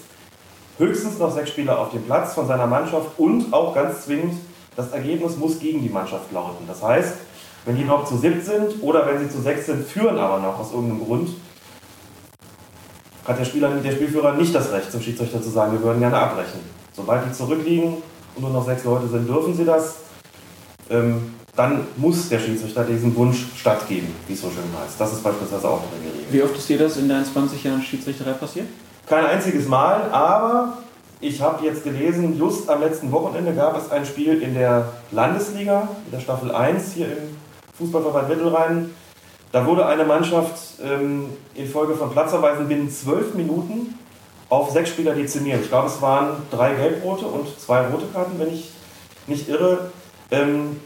höchstens noch sechs Spieler auf dem Platz von seiner Mannschaft und auch ganz zwingend, das Ergebnis muss gegen die Mannschaft lauten. Das heißt, wenn die noch zu siebt sind oder wenn sie zu sechs sind, führen aber noch aus irgendeinem Grund, hat der Spieler, der Spielführer nicht das Recht, zum Schiedsrichter zu sagen, wir würden gerne abbrechen. Sobald die zurückliegen und nur noch sechs Leute sind, dürfen sie das. Ähm, dann muss der Schiedsrichter diesem Wunsch stattgeben, wie es so schön heißt. Das ist beispielsweise auch eine Regel. Wie oft ist dir das in deinen 20 Jahren Schiedsrichterei passiert? Kein einziges Mal, aber ich habe jetzt gelesen, just am letzten Wochenende gab es ein Spiel in der Landesliga, in der Staffel 1 hier im Fußballverband Mittelrhein. Da wurde eine Mannschaft ähm, infolge von Platzverweisen binnen zwölf Minuten auf sechs Spieler dezimiert. Ich glaube, es waren drei Gelbrote und zwei rote Karten, wenn ich nicht irre. Ähm,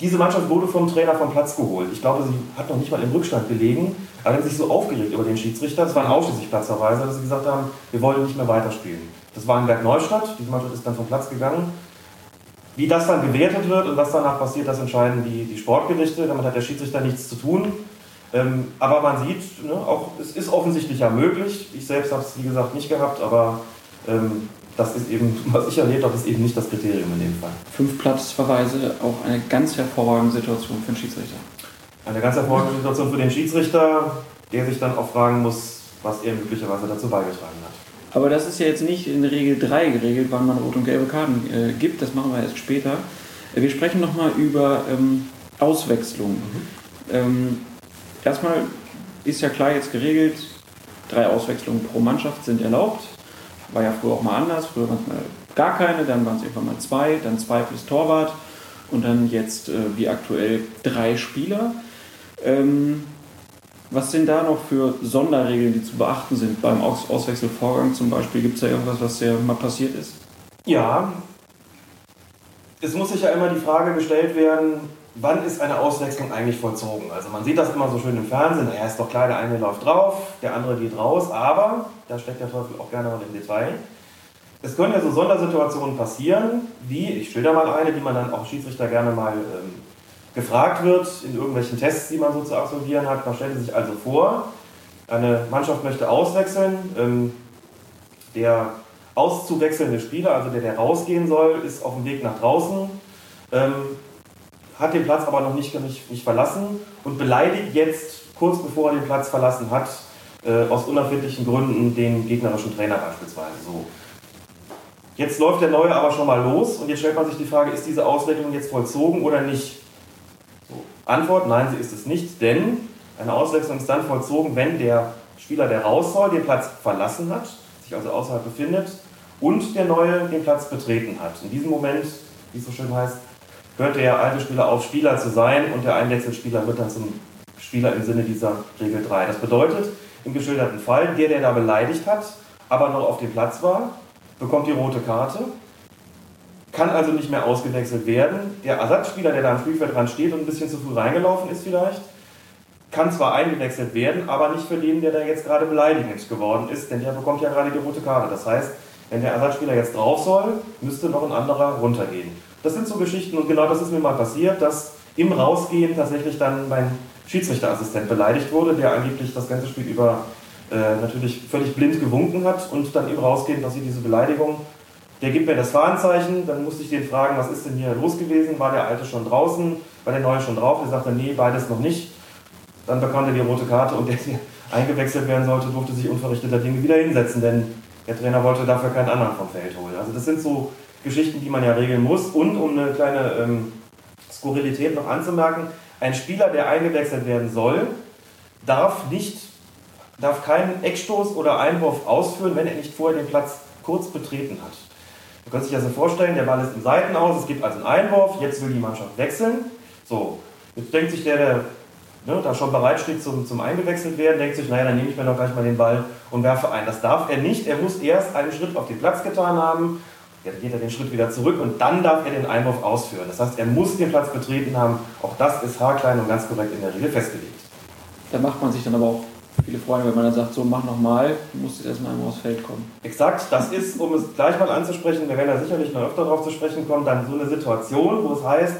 diese Mannschaft wurde vom Trainer vom Platz geholt. Ich glaube, sie hat noch nicht mal im Rückstand gelegen, aber haben sich so aufgeregt über den Schiedsrichter. Es waren ausschließlich Platzverweise, dass sie gesagt haben, wir wollen nicht mehr weiterspielen. Das war in Berg Neustadt. Diese Mannschaft ist dann vom Platz gegangen. Wie das dann gewertet wird und was danach passiert, das entscheiden die, die Sportgerichte. Damit hat der Schiedsrichter nichts zu tun. Ähm, aber man sieht, ne, auch, es ist offensichtlich ja möglich. Ich selbst habe es, wie gesagt, nicht gehabt, aber ähm, das ist eben, was ich erlebt habe, ist eben nicht das Kriterium in dem Fall. Fünf Platzverweise, auch eine ganz hervorragende Situation für den Schiedsrichter. Eine ganz hervorragende Situation für den Schiedsrichter, der sich dann auch fragen muss, was er möglicherweise dazu beigetragen hat. Aber das ist ja jetzt nicht in Regel 3 geregelt, wann man rote und gelbe Karten äh, gibt. Das machen wir erst später. Äh, wir sprechen nochmal über ähm, Auswechslungen. Mhm. Ähm, erstmal ist ja klar jetzt geregelt, drei Auswechslungen pro Mannschaft sind erlaubt. War ja früher auch mal anders. Früher waren es mal gar keine, dann waren es irgendwann mal zwei, dann zwei plus Torwart und dann jetzt äh, wie aktuell drei Spieler. Ähm, was sind da noch für Sonderregeln, die zu beachten sind beim Aus Auswechselvorgang zum Beispiel? Gibt es da irgendwas, was ja mal passiert ist? Ja, es muss sich ja immer die Frage gestellt werden, wann ist eine Auswechslung eigentlich vollzogen? Also man sieht das immer so schön im Fernsehen, er ist doch klar, der eine läuft drauf, der andere geht raus, aber, da steckt der Teufel auch gerne mal im Detail, es können ja so Sondersituationen passieren, wie, ich schilder mal eine, die man dann auch Schiedsrichter gerne mal ähm, gefragt wird in irgendwelchen Tests, die man so zu absolvieren hat. Man stellt sich also vor, eine Mannschaft möchte auswechseln. Ähm, der auszuwechselnde Spieler, also der, der rausgehen soll, ist auf dem Weg nach draußen, ähm, hat den Platz aber noch nicht, nicht, nicht verlassen und beleidigt jetzt, kurz bevor er den Platz verlassen hat, äh, aus unerfindlichen Gründen den gegnerischen Trainer beispielsweise. So. Jetzt läuft der Neue aber schon mal los und jetzt stellt man sich die Frage, ist diese Auswechslung jetzt vollzogen oder nicht? Antwort, nein, sie ist es nicht, denn eine Auswechslung ist dann vollzogen, wenn der Spieler, der raus soll, den Platz verlassen hat, sich also außerhalb befindet und der Neue den Platz betreten hat. In diesem Moment, wie es so schön heißt, hört der alte Spieler auf, Spieler zu sein und der Einwechselspieler wird dann zum Spieler im Sinne dieser Regel 3. Das bedeutet, im geschilderten Fall, der, der da beleidigt hat, aber noch auf dem Platz war, bekommt die rote Karte kann also nicht mehr ausgewechselt werden. Der Ersatzspieler, der da am Spielfeld dran steht und ein bisschen zu früh reingelaufen ist vielleicht, kann zwar eingewechselt werden, aber nicht für den, der da jetzt gerade beleidigend geworden ist, denn der bekommt ja gerade die rote Karte. Das heißt, wenn der Ersatzspieler jetzt drauf soll, müsste noch ein anderer runtergehen. Das sind so Geschichten und genau das ist mir mal passiert, dass im Rausgehen tatsächlich dann mein Schiedsrichterassistent beleidigt wurde, der angeblich das ganze Spiel über äh, natürlich völlig blind gewunken hat und dann im Rausgehen passiert diese Beleidigung der gibt mir das Warnzeichen, dann musste ich den fragen, was ist denn hier los gewesen? War der Alte schon draußen? War der Neue schon drauf? Der sagte, nee, beides noch nicht. Dann bekam er die rote Karte und der, der eingewechselt werden sollte, durfte sich unverrichteter Dinge wieder hinsetzen, denn der Trainer wollte dafür keinen anderen vom Feld holen. Also das sind so Geschichten, die man ja regeln muss. Und um eine kleine ähm, Skurrilität noch anzumerken, ein Spieler, der eingewechselt werden soll, darf nicht, darf keinen Eckstoß oder Einwurf ausführen, wenn er nicht vorher den Platz kurz betreten hat. Du kannst dich das so vorstellen, der Ball ist im Seiten aus, es gibt also einen Einwurf, jetzt will die Mannschaft wechseln. So, jetzt denkt sich der, der ne, da schon bereit steht zum, zum eingewechselt werden, denkt sich, naja, dann nehme ich mir doch gleich mal den Ball und werfe ein. Das darf er nicht, er muss erst einen Schritt auf den Platz getan haben, dann geht er den Schritt wieder zurück und dann darf er den Einwurf ausführen. Das heißt, er muss den Platz betreten haben. Auch das ist haarklein und ganz korrekt in der Regel festgelegt. Da macht man sich dann aber auch viele Freunde, wenn man dann sagt, so mach nochmal, du musst jetzt erstmal einmal aufs Feld kommen. Exakt, das ist, um es gleich mal anzusprechen, wir werden da sicherlich noch öfter darauf zu sprechen kommen, dann so eine Situation, wo es heißt,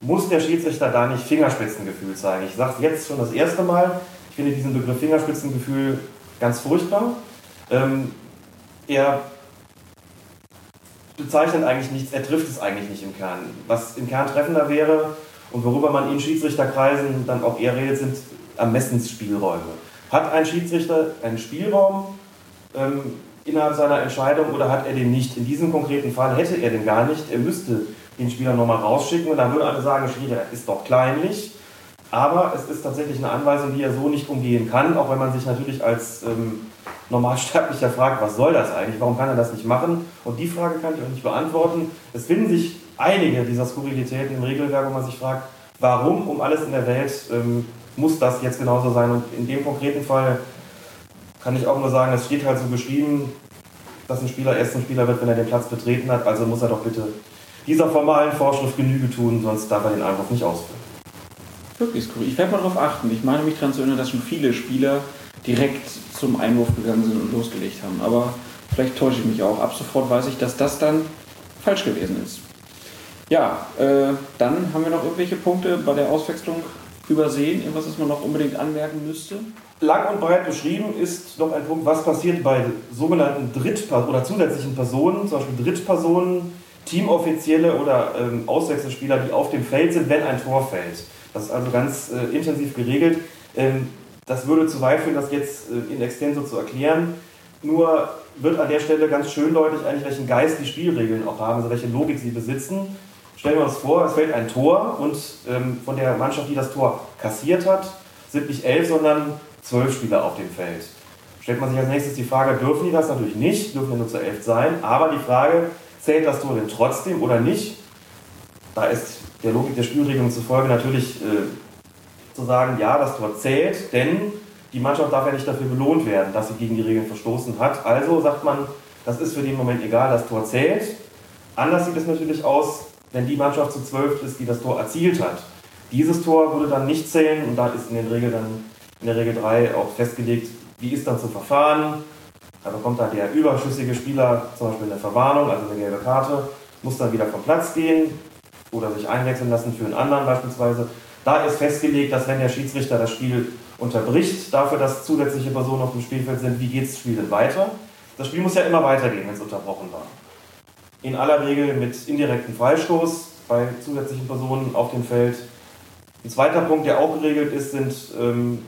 muss der Schiedsrichter da nicht Fingerspitzengefühl zeigen. Ich sage es jetzt schon das erste Mal, ich finde diesen Begriff Fingerspitzengefühl ganz furchtbar. Ähm, er bezeichnet eigentlich nichts, er trifft es eigentlich nicht im Kern. Was im Kern treffender wäre und worüber man in Schiedsrichterkreisen dann auch eher redet, sind Ermessensspielräume. Hat ein Schiedsrichter einen Spielraum ähm, innerhalb seiner Entscheidung oder hat er den nicht? In diesem konkreten Fall hätte er den gar nicht. Er müsste den Spieler nochmal rausschicken und dann würden alle sagen, Schiri, ist doch kleinlich. Aber es ist tatsächlich eine Anweisung, die er so nicht umgehen kann, auch wenn man sich natürlich als ähm, Normalsterblicher fragt, was soll das eigentlich, warum kann er das nicht machen? Und die Frage kann ich auch nicht beantworten. Es finden sich einige dieser Skurrilitäten im Regelwerk, wo man sich fragt, warum um alles in der Welt ähm, muss das jetzt genauso sein? Und in dem konkreten Fall kann ich auch nur sagen, es steht halt so geschrieben, dass ein Spieler erst ein Spieler wird, wenn er den Platz betreten hat. Also muss er doch bitte dieser formalen Vorschrift Genüge tun, sonst darf er den Einwurf nicht ausführen. Wirklich skurril. Ich werde mal darauf achten. Ich meine mich daran zu erinnern, dass schon viele Spieler direkt zum Einwurf gegangen sind und losgelegt haben. Aber vielleicht täusche ich mich auch. Ab sofort weiß ich, dass das dann falsch gewesen ist. Ja, äh, dann haben wir noch irgendwelche Punkte bei der Auswechslung übersehen. Irgendwas, was man noch unbedingt anmerken müsste? Lang und breit beschrieben ist noch ein Punkt, was passiert bei sogenannten Drittpersonen oder zusätzlichen Personen, zum Beispiel Drittpersonen, Teamoffizielle oder ähm, Auswechselspieler, die auf dem Feld sind, wenn ein Tor fällt. Das ist also ganz äh, intensiv geregelt. Ähm, das würde zu weit führen, das jetzt äh, in extenso zu erklären. Nur wird an der Stelle ganz schön deutlich eigentlich, welchen Geist die Spielregeln auch haben, also welche Logik sie besitzen. Stellen wir uns vor, es fällt ein Tor und ähm, von der Mannschaft, die das Tor kassiert hat, sind nicht elf, sondern zwölf Spieler auf dem Feld. Stellt man sich als nächstes die Frage, dürfen die das? Natürlich nicht, dürfen ja nur zu elf sein. Aber die Frage, zählt das Tor denn trotzdem oder nicht? Da ist der Logik der Spielregelung zufolge natürlich äh, zu sagen, ja, das Tor zählt, denn die Mannschaft darf ja nicht dafür belohnt werden, dass sie gegen die Regeln verstoßen hat. Also sagt man, das ist für den Moment egal, das Tor zählt. Anders sieht es natürlich aus, wenn die Mannschaft zu zwölf ist, die das Tor erzielt hat. Dieses Tor würde dann nicht zählen und da ist in, den Regel dann, in der Regel 3 auch festgelegt, wie ist dann zu verfahren. Da bekommt dann der überschüssige Spieler zum Beispiel eine Verwarnung, also eine gelbe Karte, muss dann wieder vom Platz gehen oder sich einwechseln lassen für einen anderen beispielsweise. Da ist festgelegt, dass wenn der Schiedsrichter das Spiel unterbricht, dafür, dass zusätzliche Personen auf dem Spielfeld sind, wie geht das Spiel denn weiter? Das Spiel muss ja immer weitergehen, wenn es unterbrochen war. In aller Regel mit indirektem Freistoß bei zusätzlichen Personen auf dem Feld. Ein zweiter Punkt, der auch geregelt ist, sind ähm,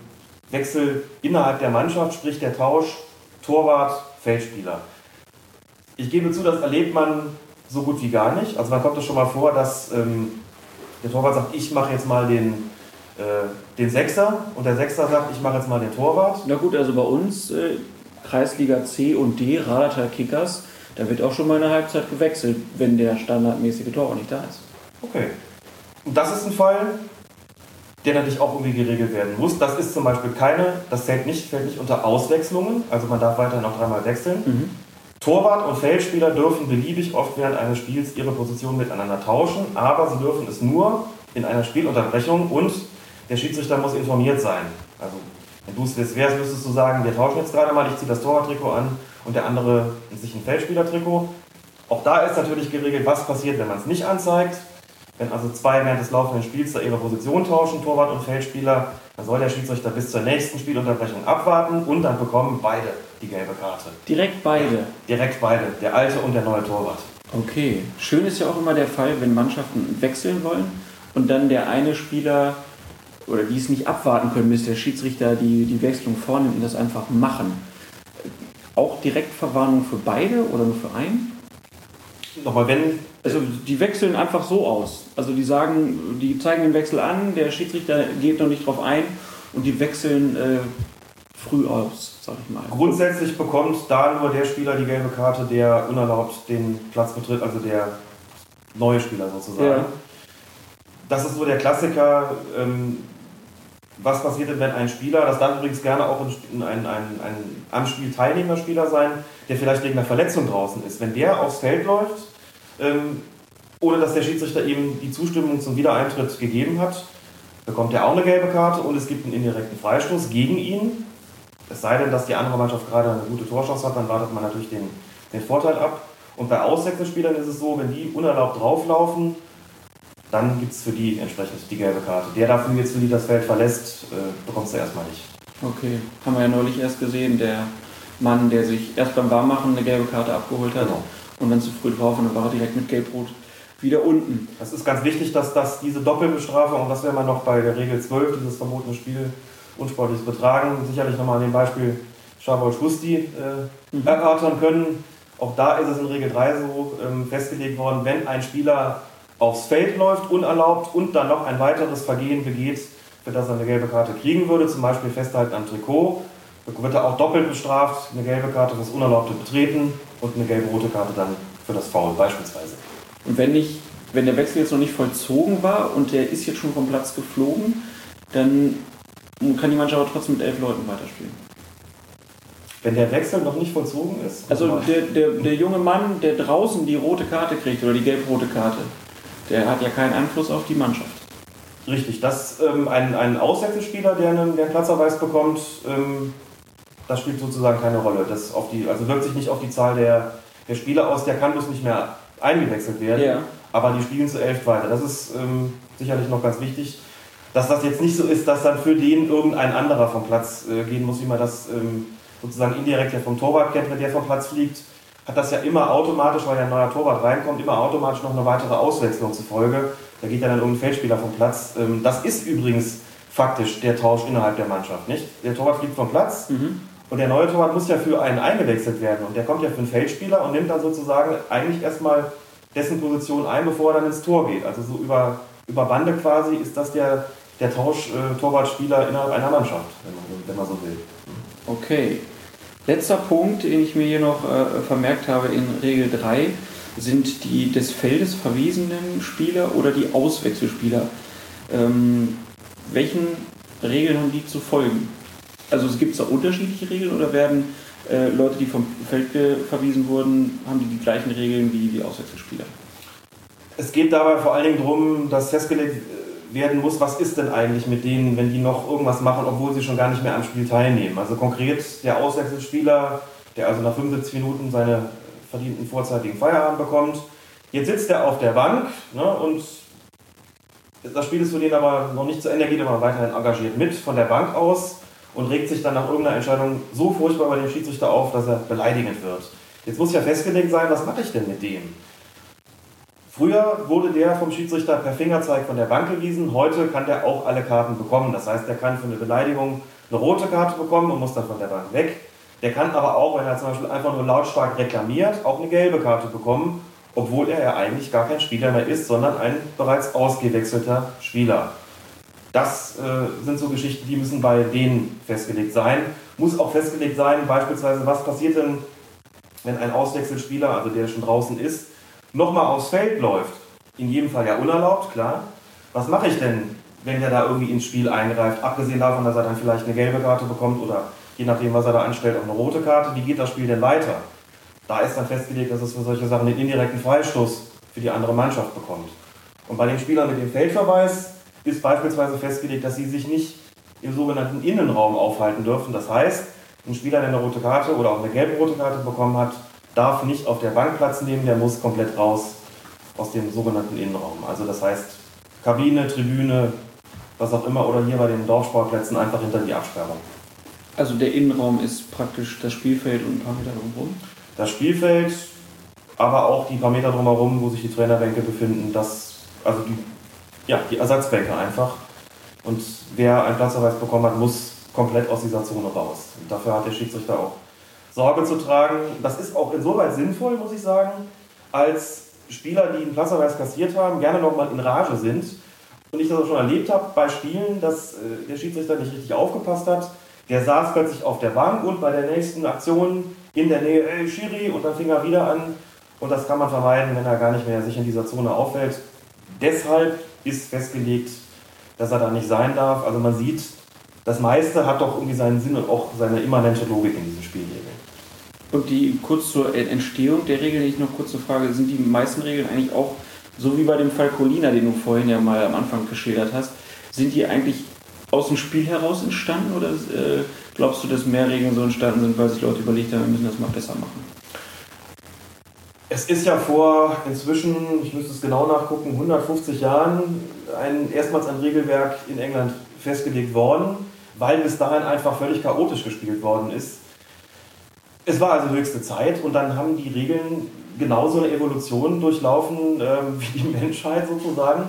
Wechsel innerhalb der Mannschaft, sprich der Tausch Torwart, Feldspieler. Ich gebe zu, das erlebt man so gut wie gar nicht. Also man kommt es schon mal vor, dass ähm, der Torwart sagt, ich mache jetzt mal den, äh, den Sechser und der Sechser sagt, ich mache jetzt mal den Torwart. Na gut, also bei uns äh, Kreisliga C und D, Radertal Kickers, da wird auch schon mal eine Halbzeit gewechselt, wenn der standardmäßige Torwart nicht da ist. Okay. Und das ist ein Fall, der natürlich auch irgendwie geregelt werden muss. Das ist zum Beispiel keine, das zählt nicht, fällt nicht unter Auswechslungen, also man darf weiterhin noch dreimal wechseln. Mhm. Torwart und Feldspieler dürfen beliebig oft während eines Spiels ihre Position miteinander tauschen, aber sie dürfen es nur in einer Spielunterbrechung und der Schiedsrichter muss informiert sein. Also wenn du es jetzt wärst, müsstest du sagen, wir tauschen jetzt gerade mal, ich ziehe das Torwarttrikot an und der andere sich ein Feldspielertrikot. Auch da ist natürlich geregelt, was passiert, wenn man es nicht anzeigt. Wenn also zwei während des laufenden Spiels da ihre Position tauschen, Torwart und Feldspieler, dann soll der Schiedsrichter bis zur nächsten Spielunterbrechung abwarten und dann bekommen beide die gelbe Karte. Direkt beide? Direkt beide, der alte und der neue Torwart. Okay. Schön ist ja auch immer der Fall, wenn Mannschaften wechseln wollen und dann der eine Spieler oder die es nicht abwarten können, bis der Schiedsrichter die, die Wechselung vornimmt und das einfach machen. Auch Direktverwarnung für beide oder nur für einen? Nochmal, wenn. Also die wechseln einfach so aus. Also die sagen, die zeigen den Wechsel an, der Schiedsrichter geht noch nicht drauf ein und die wechseln äh, früh aus, sag ich mal. Grundsätzlich bekommt da nur der Spieler die gelbe Karte, der unerlaubt den Platz betritt, also der neue Spieler sozusagen. Ja. Das ist so der Klassiker. Ähm, was passiert denn, wenn ein Spieler, das darf übrigens gerne auch ein, ein, ein, ein am Spiel teilnehmender Spieler sein, der vielleicht wegen einer Verletzung draußen ist, wenn der aufs Feld läuft, ähm, ohne dass der Schiedsrichter ihm die Zustimmung zum Wiedereintritt gegeben hat, bekommt er auch eine gelbe Karte und es gibt einen indirekten Freistoß gegen ihn. Es sei denn, dass die andere Mannschaft gerade eine gute Torchance hat, dann wartet man natürlich den, den Vorteil ab. Und bei Auswechselspielern ist es so, wenn die unerlaubt drauflaufen, dann gibt es für die entsprechend die gelbe Karte. Der dafür jetzt für die das Feld verlässt, äh, bekommst du erstmal nicht. Okay, haben wir ja neulich erst gesehen, der Mann, der sich erst beim Warmmachen eine gelbe Karte abgeholt hat. Genau. Und wenn zu früh drauf und dann war er direkt mit Gelb-Rot wieder unten. Es ist ganz wichtig, dass das diese Doppelbestrafung, und das wäre man noch bei der Regel 12, dieses verbotene Spiel, unsportliches Betragen sicherlich nochmal an dem Beispiel Schabol Schusti äh, mhm. erörtern können. Auch da ist es in Regel 3 so ähm, festgelegt worden, wenn ein Spieler aufs Feld läuft, unerlaubt und dann noch ein weiteres Vergehen begeht, für das er eine gelbe Karte kriegen würde, zum Beispiel Festhalten am Trikot, wird er auch doppelt bestraft, eine gelbe Karte für das unerlaubte Betreten und eine gelbe-rote Karte dann für das Foul beispielsweise. Und wenn, nicht, wenn der Wechsel jetzt noch nicht vollzogen war und der ist jetzt schon vom Platz geflogen, dann kann die Mannschaft aber trotzdem mit elf Leuten weiterspielen. Wenn der Wechsel noch nicht vollzogen ist? Also der, der, der junge Mann, der draußen die rote Karte kriegt oder die gelb-rote Karte, der hat ja keinen Einfluss auf die Mannschaft. Richtig, dass ähm, ein, ein Auswechselspieler, der einen, der einen Platzverweis bekommt, ähm, das spielt sozusagen keine Rolle. Das auf die, also wirkt sich nicht auf die Zahl der, der Spieler aus, der kann bloß nicht mehr eingewechselt werden. Ja. Aber die spielen zu elf weiter. Das ist ähm, sicherlich noch ganz wichtig, dass das jetzt nicht so ist, dass dann für den irgendein anderer vom Platz äh, gehen muss, wie man das ähm, sozusagen indirekt ja vom Torwart kennt, wenn der vom Platz fliegt, hat das ja immer automatisch, weil ja ein neuer Torwart reinkommt, immer automatisch noch eine weitere Auswechslung zur Folge. Da geht ja dann irgendein Feldspieler vom Platz. Ähm, das ist übrigens faktisch der Tausch innerhalb der Mannschaft, nicht? Der Torwart fliegt vom Platz mhm. und der neue Torwart muss ja für einen eingewechselt werden und der kommt ja für einen Feldspieler und nimmt dann sozusagen eigentlich erstmal dessen Position ein, bevor er dann ins Tor geht. Also so über, über Bande quasi ist das der, der Tausch äh, Torwartspieler innerhalb einer Mannschaft, wenn man, wenn man so will. Okay. Letzter Punkt, den ich mir hier noch äh, vermerkt habe in Regel 3, sind die des Feldes verwiesenen Spieler oder die Auswechselspieler. Ähm, welchen Regeln haben die zu folgen? Also es gibt da unterschiedliche Regeln oder werden äh, Leute, die vom Feld verwiesen wurden, haben die die gleichen Regeln wie die Auswechselspieler? Es geht dabei vor allen Dingen darum, dass festgelegt werden muss, was ist denn eigentlich mit denen, wenn die noch irgendwas machen, obwohl sie schon gar nicht mehr am Spiel teilnehmen. Also konkret der Auswechselspieler, der also nach 75 Minuten seine verdienten vorzeitigen Feierabend bekommt. Jetzt sitzt er auf der Bank ne, und das Spiel ist für den aber noch nicht zu Ende, geht aber weiterhin engagiert mit von der Bank aus und regt sich dann nach irgendeiner Entscheidung so furchtbar bei dem Schiedsrichter auf, dass er beleidigend wird. Jetzt muss ja festgelegt sein, was mache ich denn mit dem? Früher wurde der vom Schiedsrichter per Fingerzeig von der Bank gewiesen, heute kann der auch alle Karten bekommen. Das heißt, der kann für eine Beleidigung eine rote Karte bekommen und muss dann von der Bank weg. Der kann aber auch, wenn er zum Beispiel einfach nur lautstark reklamiert, auch eine gelbe Karte bekommen, obwohl er ja eigentlich gar kein Spieler mehr ist, sondern ein bereits ausgewechselter Spieler. Das äh, sind so Geschichten, die müssen bei denen festgelegt sein. Muss auch festgelegt sein, beispielsweise, was passiert denn, wenn ein Auswechselspieler, also der schon draußen ist, nochmal aufs Feld läuft, in jedem Fall ja unerlaubt, klar. Was mache ich denn, wenn der da irgendwie ins Spiel eingreift? Abgesehen davon, dass er dann vielleicht eine gelbe Karte bekommt oder je nachdem, was er da anstellt, auch eine rote Karte. Wie geht das Spiel denn weiter? Da ist dann festgelegt, dass es für solche Sachen den indirekten Freistoß für die andere Mannschaft bekommt. Und bei den Spielern mit dem Feldverweis ist beispielsweise festgelegt, dass sie sich nicht im sogenannten Innenraum aufhalten dürfen. Das heißt, ein Spieler, der eine rote Karte oder auch eine gelb-rote Karte bekommen hat, darf nicht auf der Bank Platz nehmen, der muss komplett raus aus dem sogenannten Innenraum. Also das heißt Kabine, Tribüne, was auch immer oder hier bei den Dorfsportplätzen einfach hinter die Absperrung. Also der Innenraum ist praktisch das Spielfeld und ein paar Meter drumherum? Das Spielfeld, aber auch die paar Meter drumherum, wo sich die Trainerbänke befinden, das, also die, ja, die Ersatzbänke einfach. Und wer einen Platzverweis bekommen hat, muss komplett aus dieser Zone raus. Und dafür hat der Schiedsrichter auch Sorge zu tragen. Das ist auch insoweit sinnvoll, muss ich sagen, als Spieler, die einen Platzverweis kassiert haben, gerne nochmal in Rage sind. Und ich das auch schon erlebt habe bei Spielen, dass äh, der Schiedsrichter nicht richtig aufgepasst hat. Der saß plötzlich auf der Bank und bei der nächsten Aktion in der Nähe, ey, Schiri, und dann fing er wieder an. Und das kann man vermeiden, wenn er gar nicht mehr sich in dieser Zone auffällt. Deshalb ist festgelegt, dass er da nicht sein darf. Also man sieht, das meiste hat doch irgendwie seinen Sinn und auch seine immanente Logik in diesem Spiel. Und die kurz zur Entstehung der Regeln, ich noch kurz zur Frage, sind die meisten Regeln eigentlich auch, so wie bei dem Fall Colina, den du vorhin ja mal am Anfang geschildert hast, sind die eigentlich aus dem Spiel heraus entstanden oder äh, glaubst du, dass mehr Regeln so entstanden sind, weil sich Leute überlegt haben, wir müssen das mal besser machen? Es ist ja vor inzwischen, ich müsste es genau nachgucken, 150 Jahren ein, erstmals ein Regelwerk in England festgelegt worden, weil bis dahin einfach völlig chaotisch gespielt worden ist. Es war also höchste Zeit und dann haben die Regeln genauso eine Evolution durchlaufen ähm, wie die Menschheit sozusagen.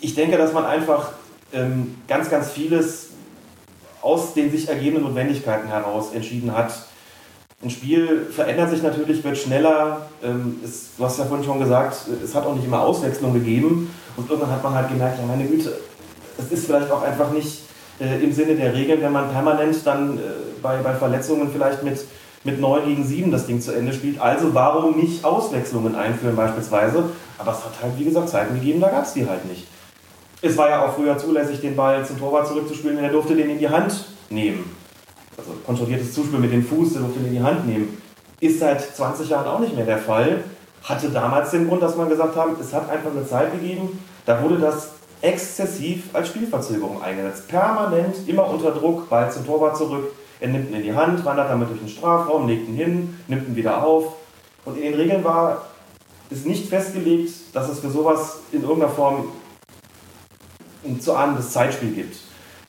Ich denke, dass man einfach ähm, ganz, ganz vieles aus den sich ergebenden Notwendigkeiten heraus entschieden hat. Ein Spiel verändert sich natürlich, wird schneller. Ähm, es, du hast ja vorhin schon gesagt, es hat auch nicht immer Auswechslung gegeben. Und irgendwann hat man halt gemerkt, ja meine Güte, es ist vielleicht auch einfach nicht äh, im Sinne der Regeln, wenn man permanent dann äh, bei, bei Verletzungen vielleicht mit, mit 9 gegen 7 das Ding zu Ende spielt. Also warum nicht Auswechslungen einführen beispielsweise? Aber es hat halt, wie gesagt, Zeiten gegeben, da gab es die halt nicht. Es war ja auch früher zulässig, den Ball zum Torwart zurückzuspielen, er durfte den in die Hand nehmen. Also kontrolliertes Zuspiel mit dem Fuß, der durfte den in die Hand nehmen. Ist seit 20 Jahren auch nicht mehr der Fall. Hatte damals den Grund, dass man gesagt hat, es hat einfach eine Zeit gegeben, da wurde das exzessiv als Spielverzögerung eingesetzt. Permanent, immer unter Druck, Ball zum Torwart zurück, er nimmt ihn in die Hand, wandert damit durch den Strafraum, legt ihn hin, nimmt ihn wieder auf. Und in den Regeln war es nicht festgelegt, dass es für sowas in irgendeiner Form ein zu ahnendes Zeitspiel gibt.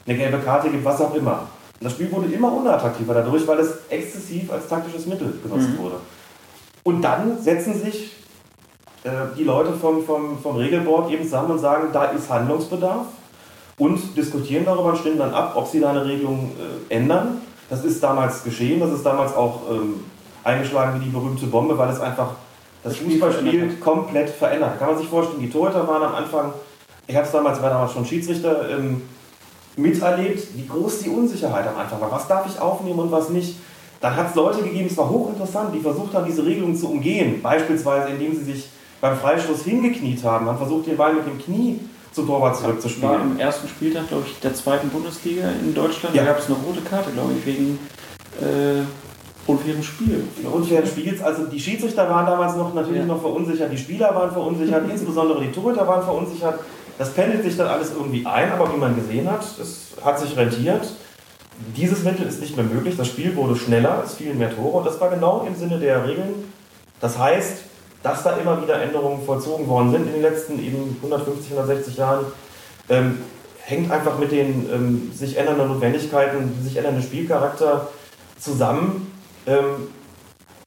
Eine gelbe Karte gibt, was auch immer. Und das Spiel wurde immer unattraktiver dadurch, weil es exzessiv als taktisches Mittel genutzt mhm. wurde. Und dann setzen sich äh, die Leute vom, vom, vom Regelboard eben zusammen und sagen, da ist Handlungsbedarf und diskutieren darüber und stimmen dann ab, ob sie da eine Regelung äh, ändern. Das ist damals geschehen, das ist damals auch ähm, eingeschlagen wie die berühmte Bombe, weil es einfach das, Fußballspiel komplett verändert. Kann man sich vorstellen, die Torhüter waren am Anfang, ich habe es damals, war damals schon Schiedsrichter, ähm, miterlebt, wie groß die Unsicherheit am Anfang war. Was darf ich aufnehmen und was nicht? Dann hat es Leute gegeben, es war hochinteressant, die versucht haben, diese Regelung zu umgehen. Beispielsweise, indem sie sich beim Freistoß hingekniet haben. Man versucht den Ball mit dem Knie zum Torwart zurückzuspielen. War im ersten Spieltag, glaube ich, der zweiten Bundesliga in Deutschland. Ja. Da gab es eine rote Karte, glaube ich, wegen äh, unfairen Spiel. Unfairen Spiels. Also die Schiedsrichter waren damals noch natürlich ja. noch verunsichert, die Spieler waren verunsichert, insbesondere die Torhüter waren verunsichert. Das pendelt sich dann alles irgendwie ein, aber wie man gesehen hat, es hat sich rentiert. Dieses Mittel ist nicht mehr möglich. Das Spiel wurde schneller, es fielen mehr Tore und das war genau im Sinne der Regeln. Das heißt, dass da immer wieder Änderungen vollzogen worden sind in den letzten eben 150, 160 Jahren, ähm, hängt einfach mit den ähm, sich ändernden Notwendigkeiten, sich ändernden Spielcharakter zusammen. Ähm,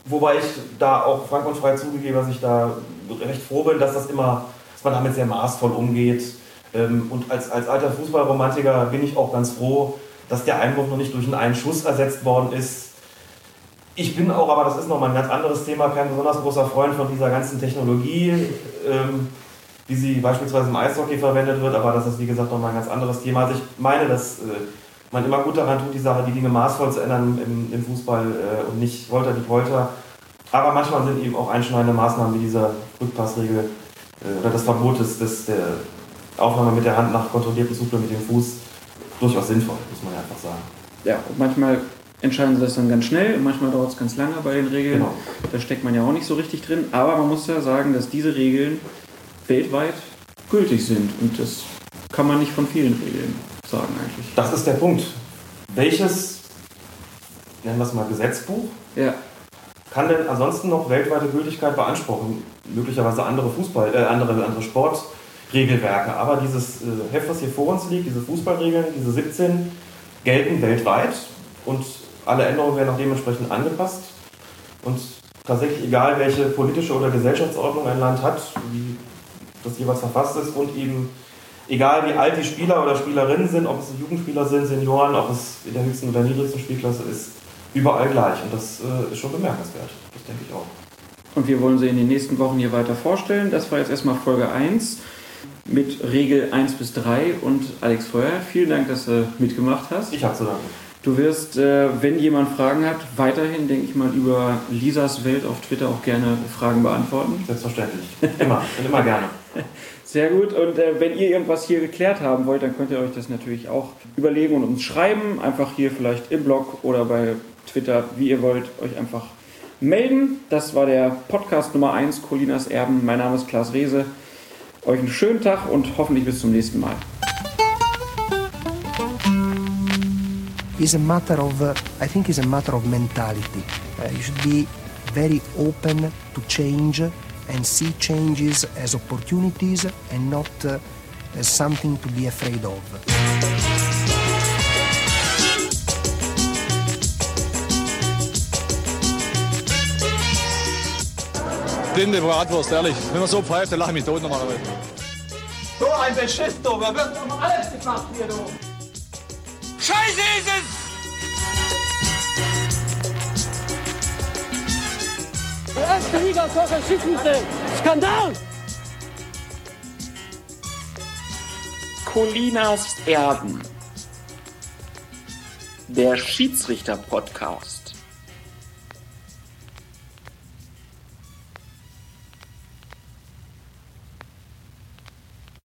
wobei ich da auch frank und frei zugegebe, dass ich da recht froh bin, dass das immer, dass man damit sehr maßvoll umgeht. Ähm, und als, als alter Fußballromantiker bin ich auch ganz froh, dass der Einbruch noch nicht durch einen Schuss ersetzt worden ist, ich bin auch, aber das ist nochmal ein ganz anderes Thema, kein besonders großer Freund von dieser ganzen Technologie, ähm, wie sie beispielsweise im Eishockey verwendet wird, aber das ist wie gesagt nochmal ein ganz anderes Thema. Also ich meine, dass äh, man immer gut daran tut, die Sache, die Dinge maßvoll zu ändern im, im Fußball äh, und nicht Wolter die Polter. Aber manchmal sind eben auch einschneidende Maßnahmen wie diese Rückpassregel äh, oder das Verbot des, des, der Aufnahme mit der Hand nach kontrolliertem Zugriff mit dem Fuß durchaus sinnvoll, muss man ja einfach sagen. Ja, und manchmal entscheiden sie das dann ganz schnell. Manchmal dauert es ganz lange bei den Regeln. Genau. Da steckt man ja auch nicht so richtig drin. Aber man muss ja sagen, dass diese Regeln weltweit gültig sind. Und das kann man nicht von vielen Regeln sagen eigentlich. Das ist der Punkt. Welches, nennen wir es mal Gesetzbuch, ja. kann denn ansonsten noch weltweite Gültigkeit beanspruchen? Möglicherweise andere Fußball, äh, andere, andere Sportregelwerke. Aber dieses äh, Heft, was hier vor uns liegt, diese Fußballregeln, diese 17, gelten weltweit und alle Änderungen werden auch dementsprechend angepasst. Und tatsächlich egal, welche politische oder Gesellschaftsordnung ein Land hat, wie das jeweils verfasst ist und eben egal wie alt die Spieler oder Spielerinnen sind, ob es Jugendspieler sind, Senioren, ob es in der höchsten oder niedrigsten Spielklasse ist, überall gleich. Und das äh, ist schon bemerkenswert. Das denke ich auch. Und wir wollen sie in den nächsten Wochen hier weiter vorstellen. Das war jetzt erstmal Folge 1 mit Regel 1 bis 3 und Alex Feuer. Vielen Dank, dass du mitgemacht hast. Ich habe zu danken. Du wirst, äh, wenn jemand Fragen hat, weiterhin, denke ich mal, über Lisas Welt auf Twitter auch gerne Fragen beantworten. Selbstverständlich. Immer. und immer gerne. Sehr gut. Und äh, wenn ihr irgendwas hier geklärt haben wollt, dann könnt ihr euch das natürlich auch überlegen und uns schreiben. Einfach hier vielleicht im Blog oder bei Twitter, wie ihr wollt, euch einfach melden. Das war der Podcast Nummer 1, Colinas Erben. Mein Name ist Klaas Rehse. Euch einen schönen Tag und hoffentlich bis zum nächsten Mal. Is a matter of, uh, I think, is a matter of mentality. Uh, you should be very open to change and see changes as opportunities and not uh, as something to be afraid of. Blinde Bratwurst, ehrlich. Wenn man so pfeift, dann lache ich mich tot normalerweise. So ein Beschiss, du. Wer wird doch alles gemacht hier, du. Scheiße ist es! Die erste Liga Schiedsrichter. Skandal! Colinas Erben. Der Schiedsrichter-Podcast.